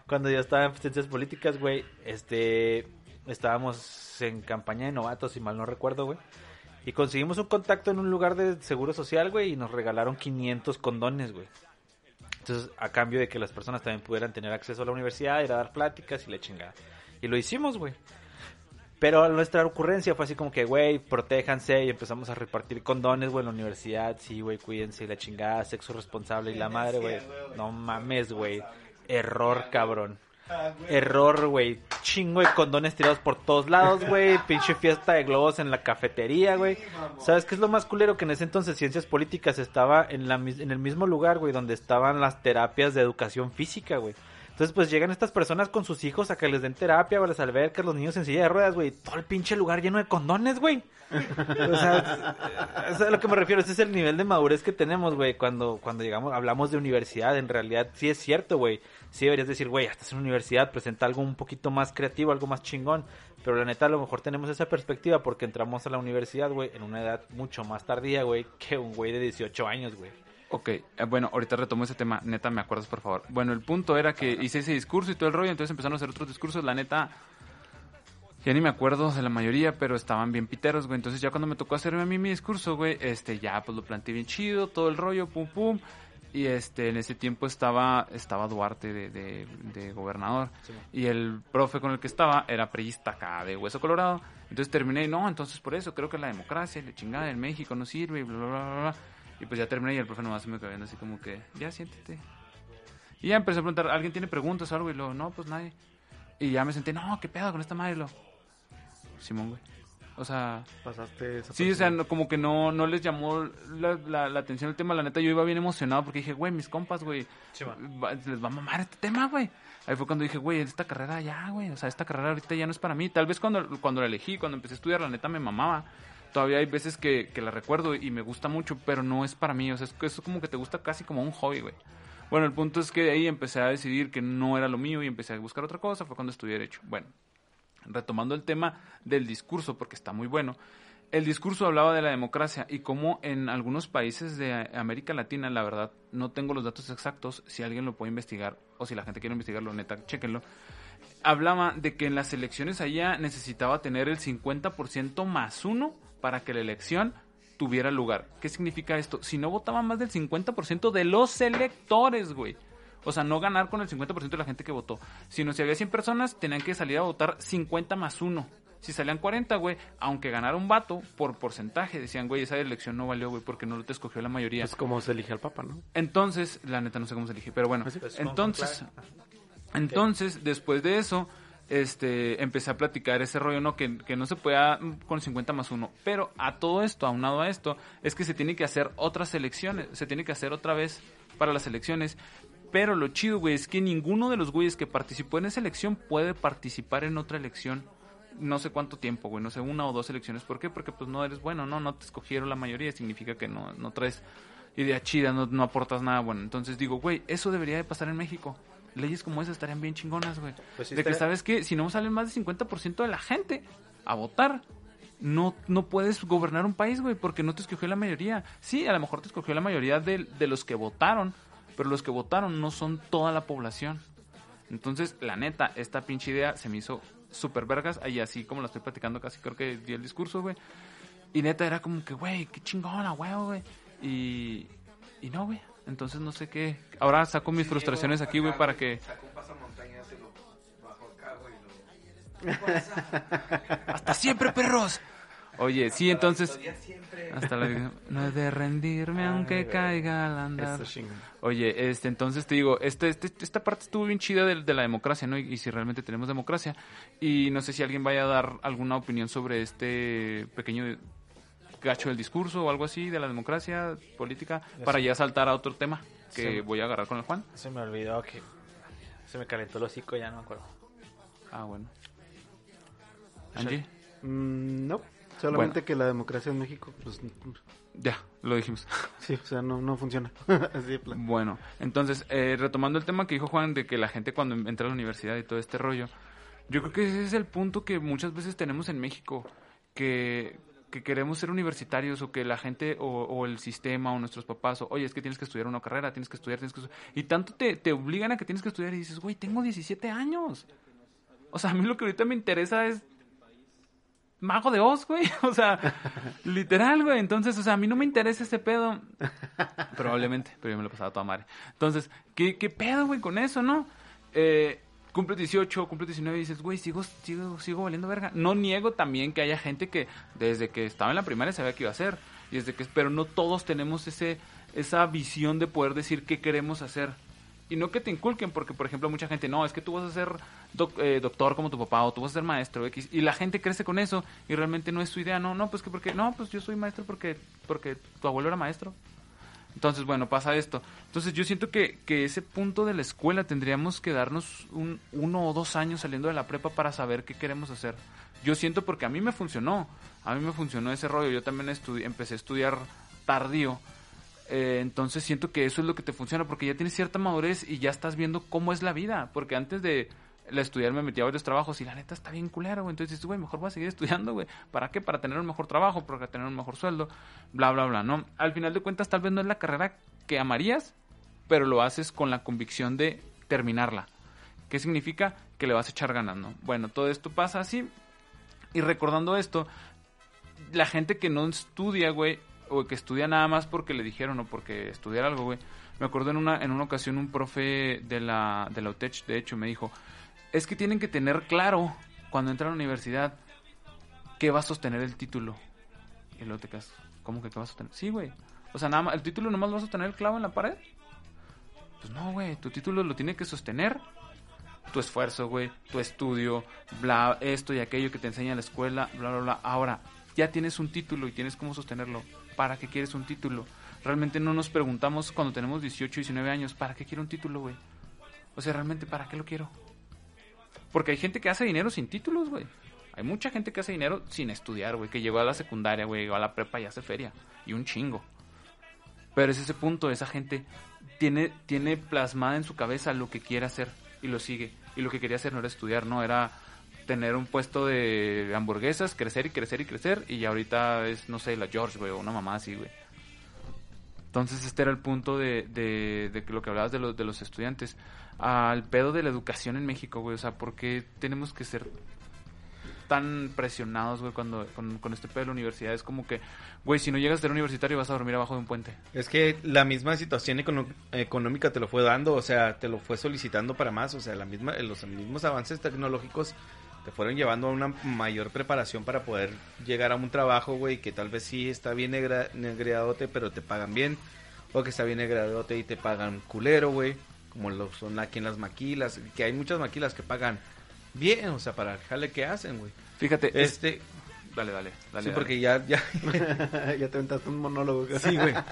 Cuando yo estaba en ciencias políticas, güey, este, estábamos en campaña de novatos, si mal no recuerdo, güey. Y conseguimos un contacto en un lugar de seguro social, güey, y nos regalaron 500 condones, güey. Entonces, a cambio de que las personas también pudieran tener acceso a la universidad, ir a dar pláticas y la chingada. Y lo hicimos, güey. Pero nuestra ocurrencia fue así como que, güey, protéjanse y empezamos a repartir condones, güey, en la universidad. Sí, güey, cuídense y la chingada, sexo responsable y la madre, güey. No mames, güey. Error, cabrón. Error, güey. Chingo de condones tirados por todos lados, güey. [laughs] Pinche fiesta de globos en la cafetería, güey. ¿Sabes qué es lo más culero? Que en ese entonces Ciencias Políticas estaba en, la, en el mismo lugar, güey, donde estaban las terapias de educación física, güey. Entonces, pues llegan estas personas con sus hijos a que les den terapia, güey, las albercas, los niños en silla de ruedas, güey. Todo el pinche lugar lleno de condones, güey. O sea, es- es a lo que me refiero. Ese es el nivel de madurez que tenemos, güey, cuando, cuando llegamos, hablamos de universidad. En realidad, sí es cierto, güey. Sí deberías decir, güey, estás en universidad, presenta algo un poquito más creativo, algo más chingón. Pero la neta, a lo mejor tenemos esa perspectiva porque entramos a la universidad, güey, en una edad mucho más tardía, güey, que un güey de 18 años, güey. Ok, eh, bueno, ahorita retomo ese tema, neta, me acuerdas, por favor. Bueno, el punto era que hice ese discurso y todo el rollo, entonces empezaron a hacer otros discursos, la neta, ya ni me acuerdo de la mayoría, pero estaban bien piteros, güey. Entonces ya cuando me tocó hacerme a mí mi discurso, güey, este, ya pues lo planteé bien chido, todo el rollo, pum, pum. Y este, en ese tiempo estaba, estaba Duarte de, de, de gobernador. y el profe con el que estaba era priista acá de Hueso Colorado. Entonces terminé, no, entonces por eso creo que la democracia, la chingada en México no sirve, y bla, bla, bla, bla, bla. Y pues ya terminé y el profe nomás se me quedó viendo así como que, ya siéntete. Y ya empecé a preguntar, ¿alguien tiene preguntas o algo? Y luego, no, pues nadie. Y ya me senté, no, ¿qué pedo con esta madre? Y lo, Simón, güey. O sea, Pasaste esa Sí, o sea, persona. no- como que no, no les llamó la, la- la atención el tema. La neta, yo iba bien emocionado porque dije, güey, mis compas, güey, va- les va a mamar este tema, güey. Ahí fue cuando dije, güey, esta carrera ya, güey. O sea, esta carrera ahorita ya no es para mí. Tal vez cuando, cuando la elegí, cuando empecé a estudiar, la neta me mamaba. Todavía hay veces que, que la recuerdo y me gusta mucho, pero no es para mí. O sea, es, es como que te gusta casi como un hobby, güey. Bueno, el punto es que ahí empecé a decidir que no era lo mío y empecé a buscar otra cosa. Fue cuando estudié Derecho. Bueno, retomando el tema del discurso, porque está muy bueno. El discurso hablaba de la democracia y cómo en algunos países de América Latina, la verdad, no tengo los datos exactos, si alguien lo puede investigar o si la gente quiere investigarlo, neta, chéquenlo. Hablaba de que en las elecciones allá necesitaba tener el 50% más uno para que la elección tuviera lugar. ¿Qué significa esto? Si no votaban más del 50% de los electores, güey. O sea, no ganar con el 50% de la gente que votó. Sino si había 100 personas, tenían que salir a votar 50 más uno. Si salían 40, güey, aunque ganara un vato, por porcentaje, decían, güey, esa elección no valió, güey, porque no te escogió la mayoría. Es como se elige al papa, ¿no? Entonces, la neta no sé cómo se elige, pero bueno. Pues pues, entonces, entonces, después de eso, este, empecé a platicar ese rollo, ¿no? Que, no se pueda con 50 más uno. Pero a todo esto, aunado a esto, es que se tiene que hacer otras elecciones, se tiene que hacer otra vez para las elecciones. Pero lo chido, güey, es que ninguno de los güeyes que participó en esa elección puede participar en otra elección. No sé cuánto tiempo, güey, no sé, una o dos elecciones. ¿Por qué? Porque pues no eres bueno, no, no te escogieron la mayoría, significa que no, no traes idea chida, no, no aportas nada bueno. Entonces digo, güey, eso debería de pasar en México. Leyes como esas estarían bien chingonas, güey. Pues sí de que, ¿sabes qué? Si no salen más del 50% de la gente a votar, no, no puedes gobernar un país, güey, porque no te escogió la mayoría. Sí, a lo mejor te escogió la mayoría de, de los que votaron, pero los que votaron no son toda la población. Entonces, la neta, esta pinche idea se me hizo súper vergas, y así como la estoy platicando, casi creo que di el discurso, güey. Y neta, era como que, güey, qué chingona, huevo, güey. Y, y no, güey. Entonces, no sé qué. Ahora saco mis frustraciones aquí, güey, para que... Sacó un pasamontañas y lo bajó acá, güey. y [laughs] ¡Hasta siempre, perros! Oye, sí, entonces... Lo. Hasta la... No he de rendirme aunque caiga al andar. Oye, este, entonces te digo, este, este- esta parte estuvo bien chida de, de la democracia, ¿no? Y, y si realmente tenemos democracia. Y no sé si alguien vaya a dar alguna opinión sobre este pequeño gacho del discurso o algo así de la democracia política para ya saltar a otro tema que voy a agarrar con el Juan. Se me olvidó que se me calentó el hocico, ya no me acuerdo. Ah, bueno. Angie, Mm, no, solamente que la democracia en México, pues, ya, lo dijimos. [laughs] sí, o sea, no, no funciona. [laughs] Así de plano. Bueno, entonces, eh, retomando el tema que dijo Juan de que la gente cuando entra a la universidad y todo este rollo, yo creo que ese es el punto que muchas veces tenemos en México, que, que queremos ser universitarios o que la gente o, el sistema o nuestros papás, o, oye, es que tienes que estudiar una carrera, tienes que estudiar, tienes que estudiar, y tanto te, te obligan a que tienes que estudiar y dices, güey, tengo 17 años. O sea, a mí lo que ahorita me interesa es Mago de Oz, güey. [laughs] O sea, literal, güey. Entonces, o sea, a mí no me interesa ese pedo. Probablemente, pero yo me lo pasaba toda madre. Entonces, ¿qué, qué pedo, güey, con eso, no? Eh, cumple 18, cumple 19 y dices, güey, sigo, sigo, sigo valiendo verga. No niego también que haya gente que desde que estaba en la primaria sabía qué iba a hacer. Y desde que, pero no todos tenemos ese, esa visión de poder decir qué queremos hacer. Y no que te inculquen, porque por ejemplo mucha gente, no, es que tú vas a ser eh, doctor como tu papá o tú vas a ser maestro X. Y la gente crece con eso y realmente no es su idea. No, no, pues que porque, no, pues yo soy maestro porque, porque tu abuelo era maestro. Entonces, bueno, pasa esto. Entonces, yo siento que, que ese punto de la escuela tendríamos que darnos un, uno o dos años saliendo de la prepa para saber qué queremos hacer. Yo siento porque a mí me funcionó. A mí me funcionó ese rollo. Yo también empecé a estudiar tardío. Eh, entonces siento que eso es lo que te funciona porque ya tienes cierta madurez y ya estás viendo cómo es la vida. Porque antes de la estudiar me metí a varios trabajos y la neta está bien culera, güey. Entonces dices, güey, mejor voy a seguir [laughs] estudiando, güey. ¿Para qué? Para tener un mejor trabajo, para tener un mejor sueldo, bla, bla, bla, ¿no? Al final de cuentas tal vez no es la carrera que amarías, pero lo haces con la convicción de terminarla. ¿Qué significa? Que le vas a echar ganas, ¿no? Bueno, todo esto pasa así. Y recordando esto, la gente que no estudia, güey, o que estudia nada más porque le dijeron o porque estudiar algo, güey. Me acuerdo en una, en una ocasión un profe de la, de la UTECH, de hecho, me dijo, es que tienen que tener claro cuando entran a la universidad que va a sostener el título. Y luego te quedas, ¿cómo que qué va a sostener? Sí, güey. O sea, nada más, el título nomás vas a sostener el clavo en la pared. Pues no, güey, tu título lo tiene que sostener tu esfuerzo, güey, tu estudio, bla, esto y aquello que te enseña la escuela, bla, bla, bla. Ahora, ya tienes un título y tienes cómo sostenerlo. ¿Para qué quieres un título? Realmente no nos preguntamos cuando tenemos 18, 19 años, ¿para qué quiero un título, güey? O sea, realmente, ¿para qué lo quiero? Porque hay gente que hace dinero sin títulos, güey. Hay mucha gente que hace dinero sin estudiar, güey, que llegó a la secundaria, güey, llegó a la prepa y hace feria. Y un chingo. Pero es ese punto, esa gente tiene, tiene plasmada en su cabeza lo que quiere hacer y lo sigue. Y lo que quería hacer no era estudiar, no, era tener un puesto de hamburguesas, crecer y crecer y crecer. Y ahorita es, no sé, la George, güey, o una mamá así, güey. Entonces este era el punto de, de, de lo que hablabas de, los de los estudiantes. Al pedo de la educación en México, güey. O sea, ¿por qué tenemos que ser tan presionados, güey, cuando con, con este pedo de la universidad? Es como que, güey, si no llegas a ser universitario vas a dormir abajo de un puente. Es que la misma situación económica te lo fue dando, o sea, te lo fue solicitando para más, o sea, la misma, los mismos avances tecnológicos te fueron llevando a una mayor preparación para poder llegar a un trabajo, güey, que tal vez sí está bien negra- negreadote, pero te pagan bien, o que está bien negreadote y te pagan culero, güey, como lo son aquí en las maquilas, que hay muchas maquilas que pagan bien, o sea, para el jale que hacen, güey. Fíjate, es- Este, Dale, dale, dale. sí, dale. porque ya, ya, [laughs] ya te aventaste un monólogo. Sí, güey. [laughs]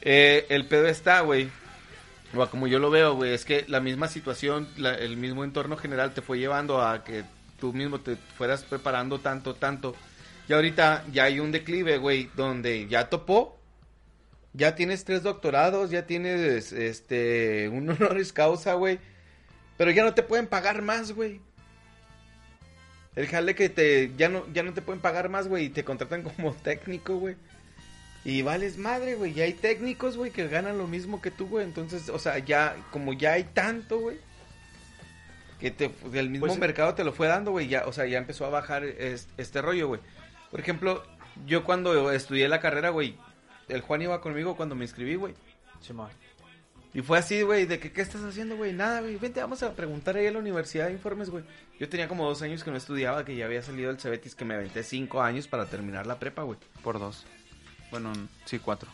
Eh, el pedo está, güey. O a como yo lo veo, güey, es que la misma situación, la- el mismo entorno general te fue llevando a que tú mismo te fueras preparando tanto, tanto. Y ahorita ya hay un declive, güey, donde ya topó. Ya tienes tres doctorados, ya tienes este un [laughs] honoris causa, güey. Pero ya no te pueden pagar más, güey. El jale que te ya no ya no te pueden pagar más, güey, y te contratan como [laughs] técnico, güey. Y vales madre, güey. Ya hay técnicos, güey, que ganan lo mismo que tú, güey. Entonces, o sea, ya, como ya hay tanto, güey, que te, el mismo Pues- mercado te lo fue dando, güey. Ya, o sea, ya empezó a bajar es- este rollo, güey. Por ejemplo, yo cuando estudié la carrera, güey, el Juan iba conmigo cuando me inscribí, güey. Simón. Y fue así, güey, de que, ¿qué estás haciendo, güey? Nada, güey, vente, vamos a preguntar ahí a la universidad de informes, güey. Yo tenía como dos años que no estudiaba, que ya había salido el Cebetis, que me aventé cinco años para terminar la prepa, güey. Por dos. Bueno, sí, cuatro.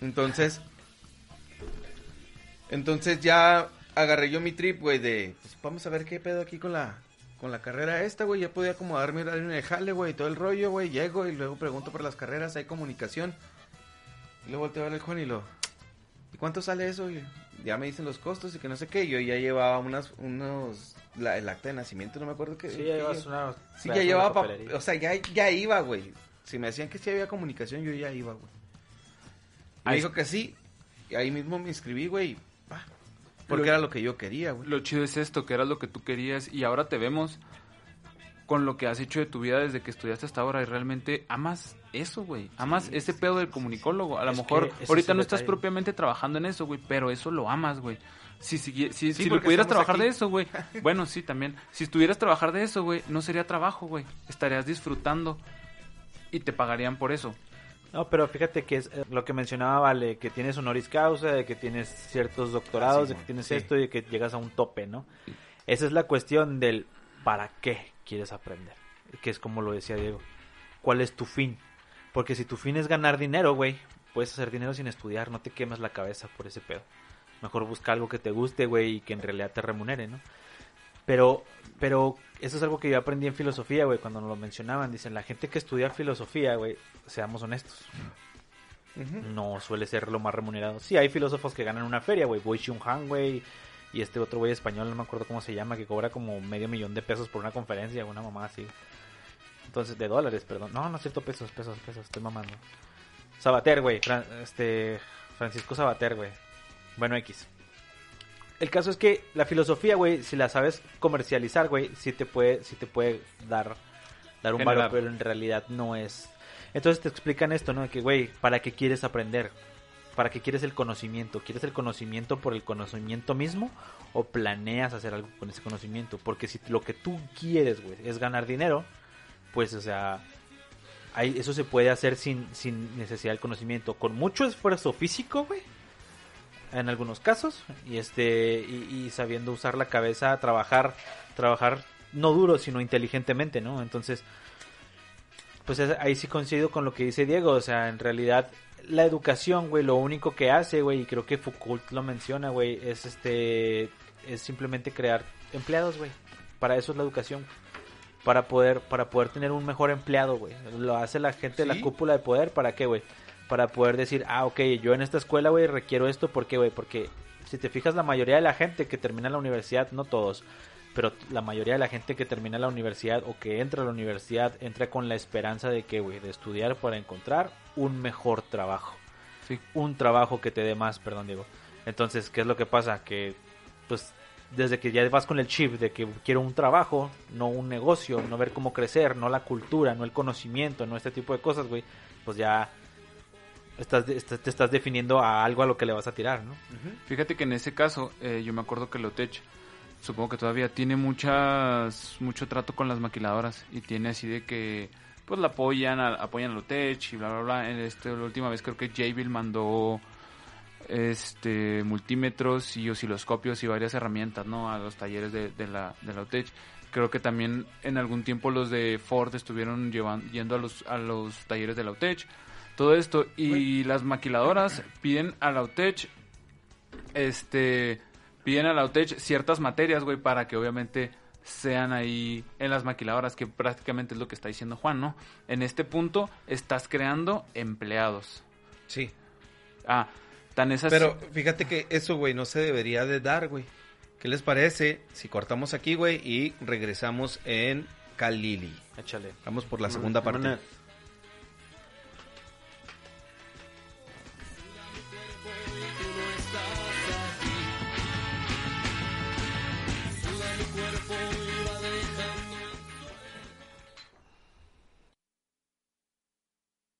Entonces, entonces ya agarré yo mi trip, güey, de, pues vamos a ver qué pedo aquí con la, con la carrera esta, güey. Ya podía acomodar mi horario en el jale, güey, todo el rollo, güey. Llego y luego pregunto por las carreras, hay comunicación. Y luego volteo a ver el Juan y lo, ¿y cuánto sale eso? Y ya me dicen los costos y que no sé qué. Yo ya llevaba unas, unos, la- el acta de nacimiento, no me acuerdo qué. Sí, ya llevas una. Sí, ya llevaba, pa- o sea, ya, ya iba, güey. Si me decían que sí había comunicación, yo ya iba, güey. Me Ahí- dijo que sí, y ahí mismo me inscribí, güey, pa, porque Lo- era lo que yo quería, güey. Lo chido es esto, que era lo que tú querías y ahora te vemos con lo que has hecho de tu vida desde que estudiaste hasta ahora y realmente amas eso, güey. Amas ese pedo del comunicólogo. A lo mejor ahorita no estás detalle. propiamente trabajando en eso, güey, pero eso lo amas, güey. Si, si, si, Sí, si lo pudieras trabajar aquí. de eso, güey. [laughs] Bueno, sí, también. Si estuvieras trabajar de eso, güey, no sería trabajo, güey. Estarías disfrutando y te pagarían por eso. No, pero fíjate que es eh, lo que mencionaba Vale, que tienes honoris causa, de que tienes ciertos doctorados, Sí, de que tienes sí. esto y de que llegas a un tope, ¿no? Esa es la cuestión del para qué quieres aprender, que es como lo decía Diego. ¿Cuál es tu fin? Porque si tu fin es ganar dinero, güey, puedes hacer dinero sin estudiar, no te quemes la cabeza por ese pedo. Mejor busca algo que te guste, güey, y que en realidad te remunere, ¿no? Pero, pero eso es algo que yo aprendí en filosofía, güey, cuando nos lo mencionaban. Dicen, la gente que estudia filosofía, güey, seamos honestos. no suele ser lo más remunerado. Sí, hay filósofos que ganan una feria, güey. Boy Xiong Han, güey. Y este otro güey español, no me acuerdo cómo se llama, que cobra como medio millón de pesos por una conferencia, una mamá así. Entonces, de dólares, perdón. No, no es cierto, pesos, pesos, pesos, estoy mamando. Sabater, güey. Fran- este, Francisco Sabater, güey. Bueno, X. El caso es que la filosofía, güey, si la sabes comercializar, güey, sí te puede, sí te puede dar, dar un valor, pero en realidad no es. Entonces te explican esto, ¿no? Que, güey, ¿para qué quieres aprender? ¿Para qué quieres el conocimiento? ¿Quieres el conocimiento por el conocimiento mismo o planeas hacer algo con ese conocimiento? Porque si lo que tú quieres, güey, es ganar dinero, pues, o sea, ahí, eso se puede hacer sin, sin necesidad del conocimiento. Con mucho esfuerzo físico, güey, en algunos casos, y este, y, y sabiendo usar la cabeza, trabajar, trabajar no duro, sino inteligentemente, ¿no? Entonces, pues es- ahí sí coincido con lo que dice Diego, o sea, en realidad la educación, güey, lo único que hace, güey, y creo que Foucault lo menciona, güey, es este, es simplemente crear empleados, güey. Para eso es la educación. Para poder, para poder tener un mejor empleado, güey. Lo hace la gente de la cúpula de poder, ¿para qué, güey? Para poder decir, ah, ok, yo en esta escuela, güey, requiero esto, ¿por qué, güey? Porque si te fijas, la mayoría de la gente que termina la universidad, no todos, pero la mayoría de la gente que termina la universidad o que entra a la universidad entra con la esperanza de que, güey, de estudiar para encontrar un mejor trabajo. Sí. Un trabajo que te dé más, perdón, Diego. Entonces, ¿qué es lo que pasa? Que, pues, desde que ya vas con el chip de que quiero un trabajo, no un negocio, no ver cómo crecer, no la cultura, no el conocimiento, no este tipo de cosas, güey, pues ya estás, te estás definiendo a algo a lo que le vas a tirar, ¿no? Fíjate que en ese caso, eh, yo me acuerdo que Lotech, supongo que todavía tiene muchas, mucho trato con las maquiladoras y tiene así de que, pues la apoyan, a- apoyan a Lotech y bla, bla, bla. En este, la última vez creo que Jabil mandó este multímetros y osciloscopios y varias herramientas, ¿no? A los talleres de, de la, de. Creo que también en algún tiempo los de Ford estuvieron llevan- yendo a los, a los talleres de la UTEC. Todo esto. Y las maquiladoras piden a la UTEC este piden a la UTEC ciertas materias, güey, para que obviamente sean ahí en las maquiladoras, que prácticamente es lo que está diciendo Juan, ¿no? En este punto estás creando empleados. Sí. Ah, tan es así. Pero fíjate que eso, güey, no se debería de dar, güey. ¿Qué les parece si cortamos aquí, güey, y regresamos en Kalili? Échale. Vamos por la segunda parte. Una-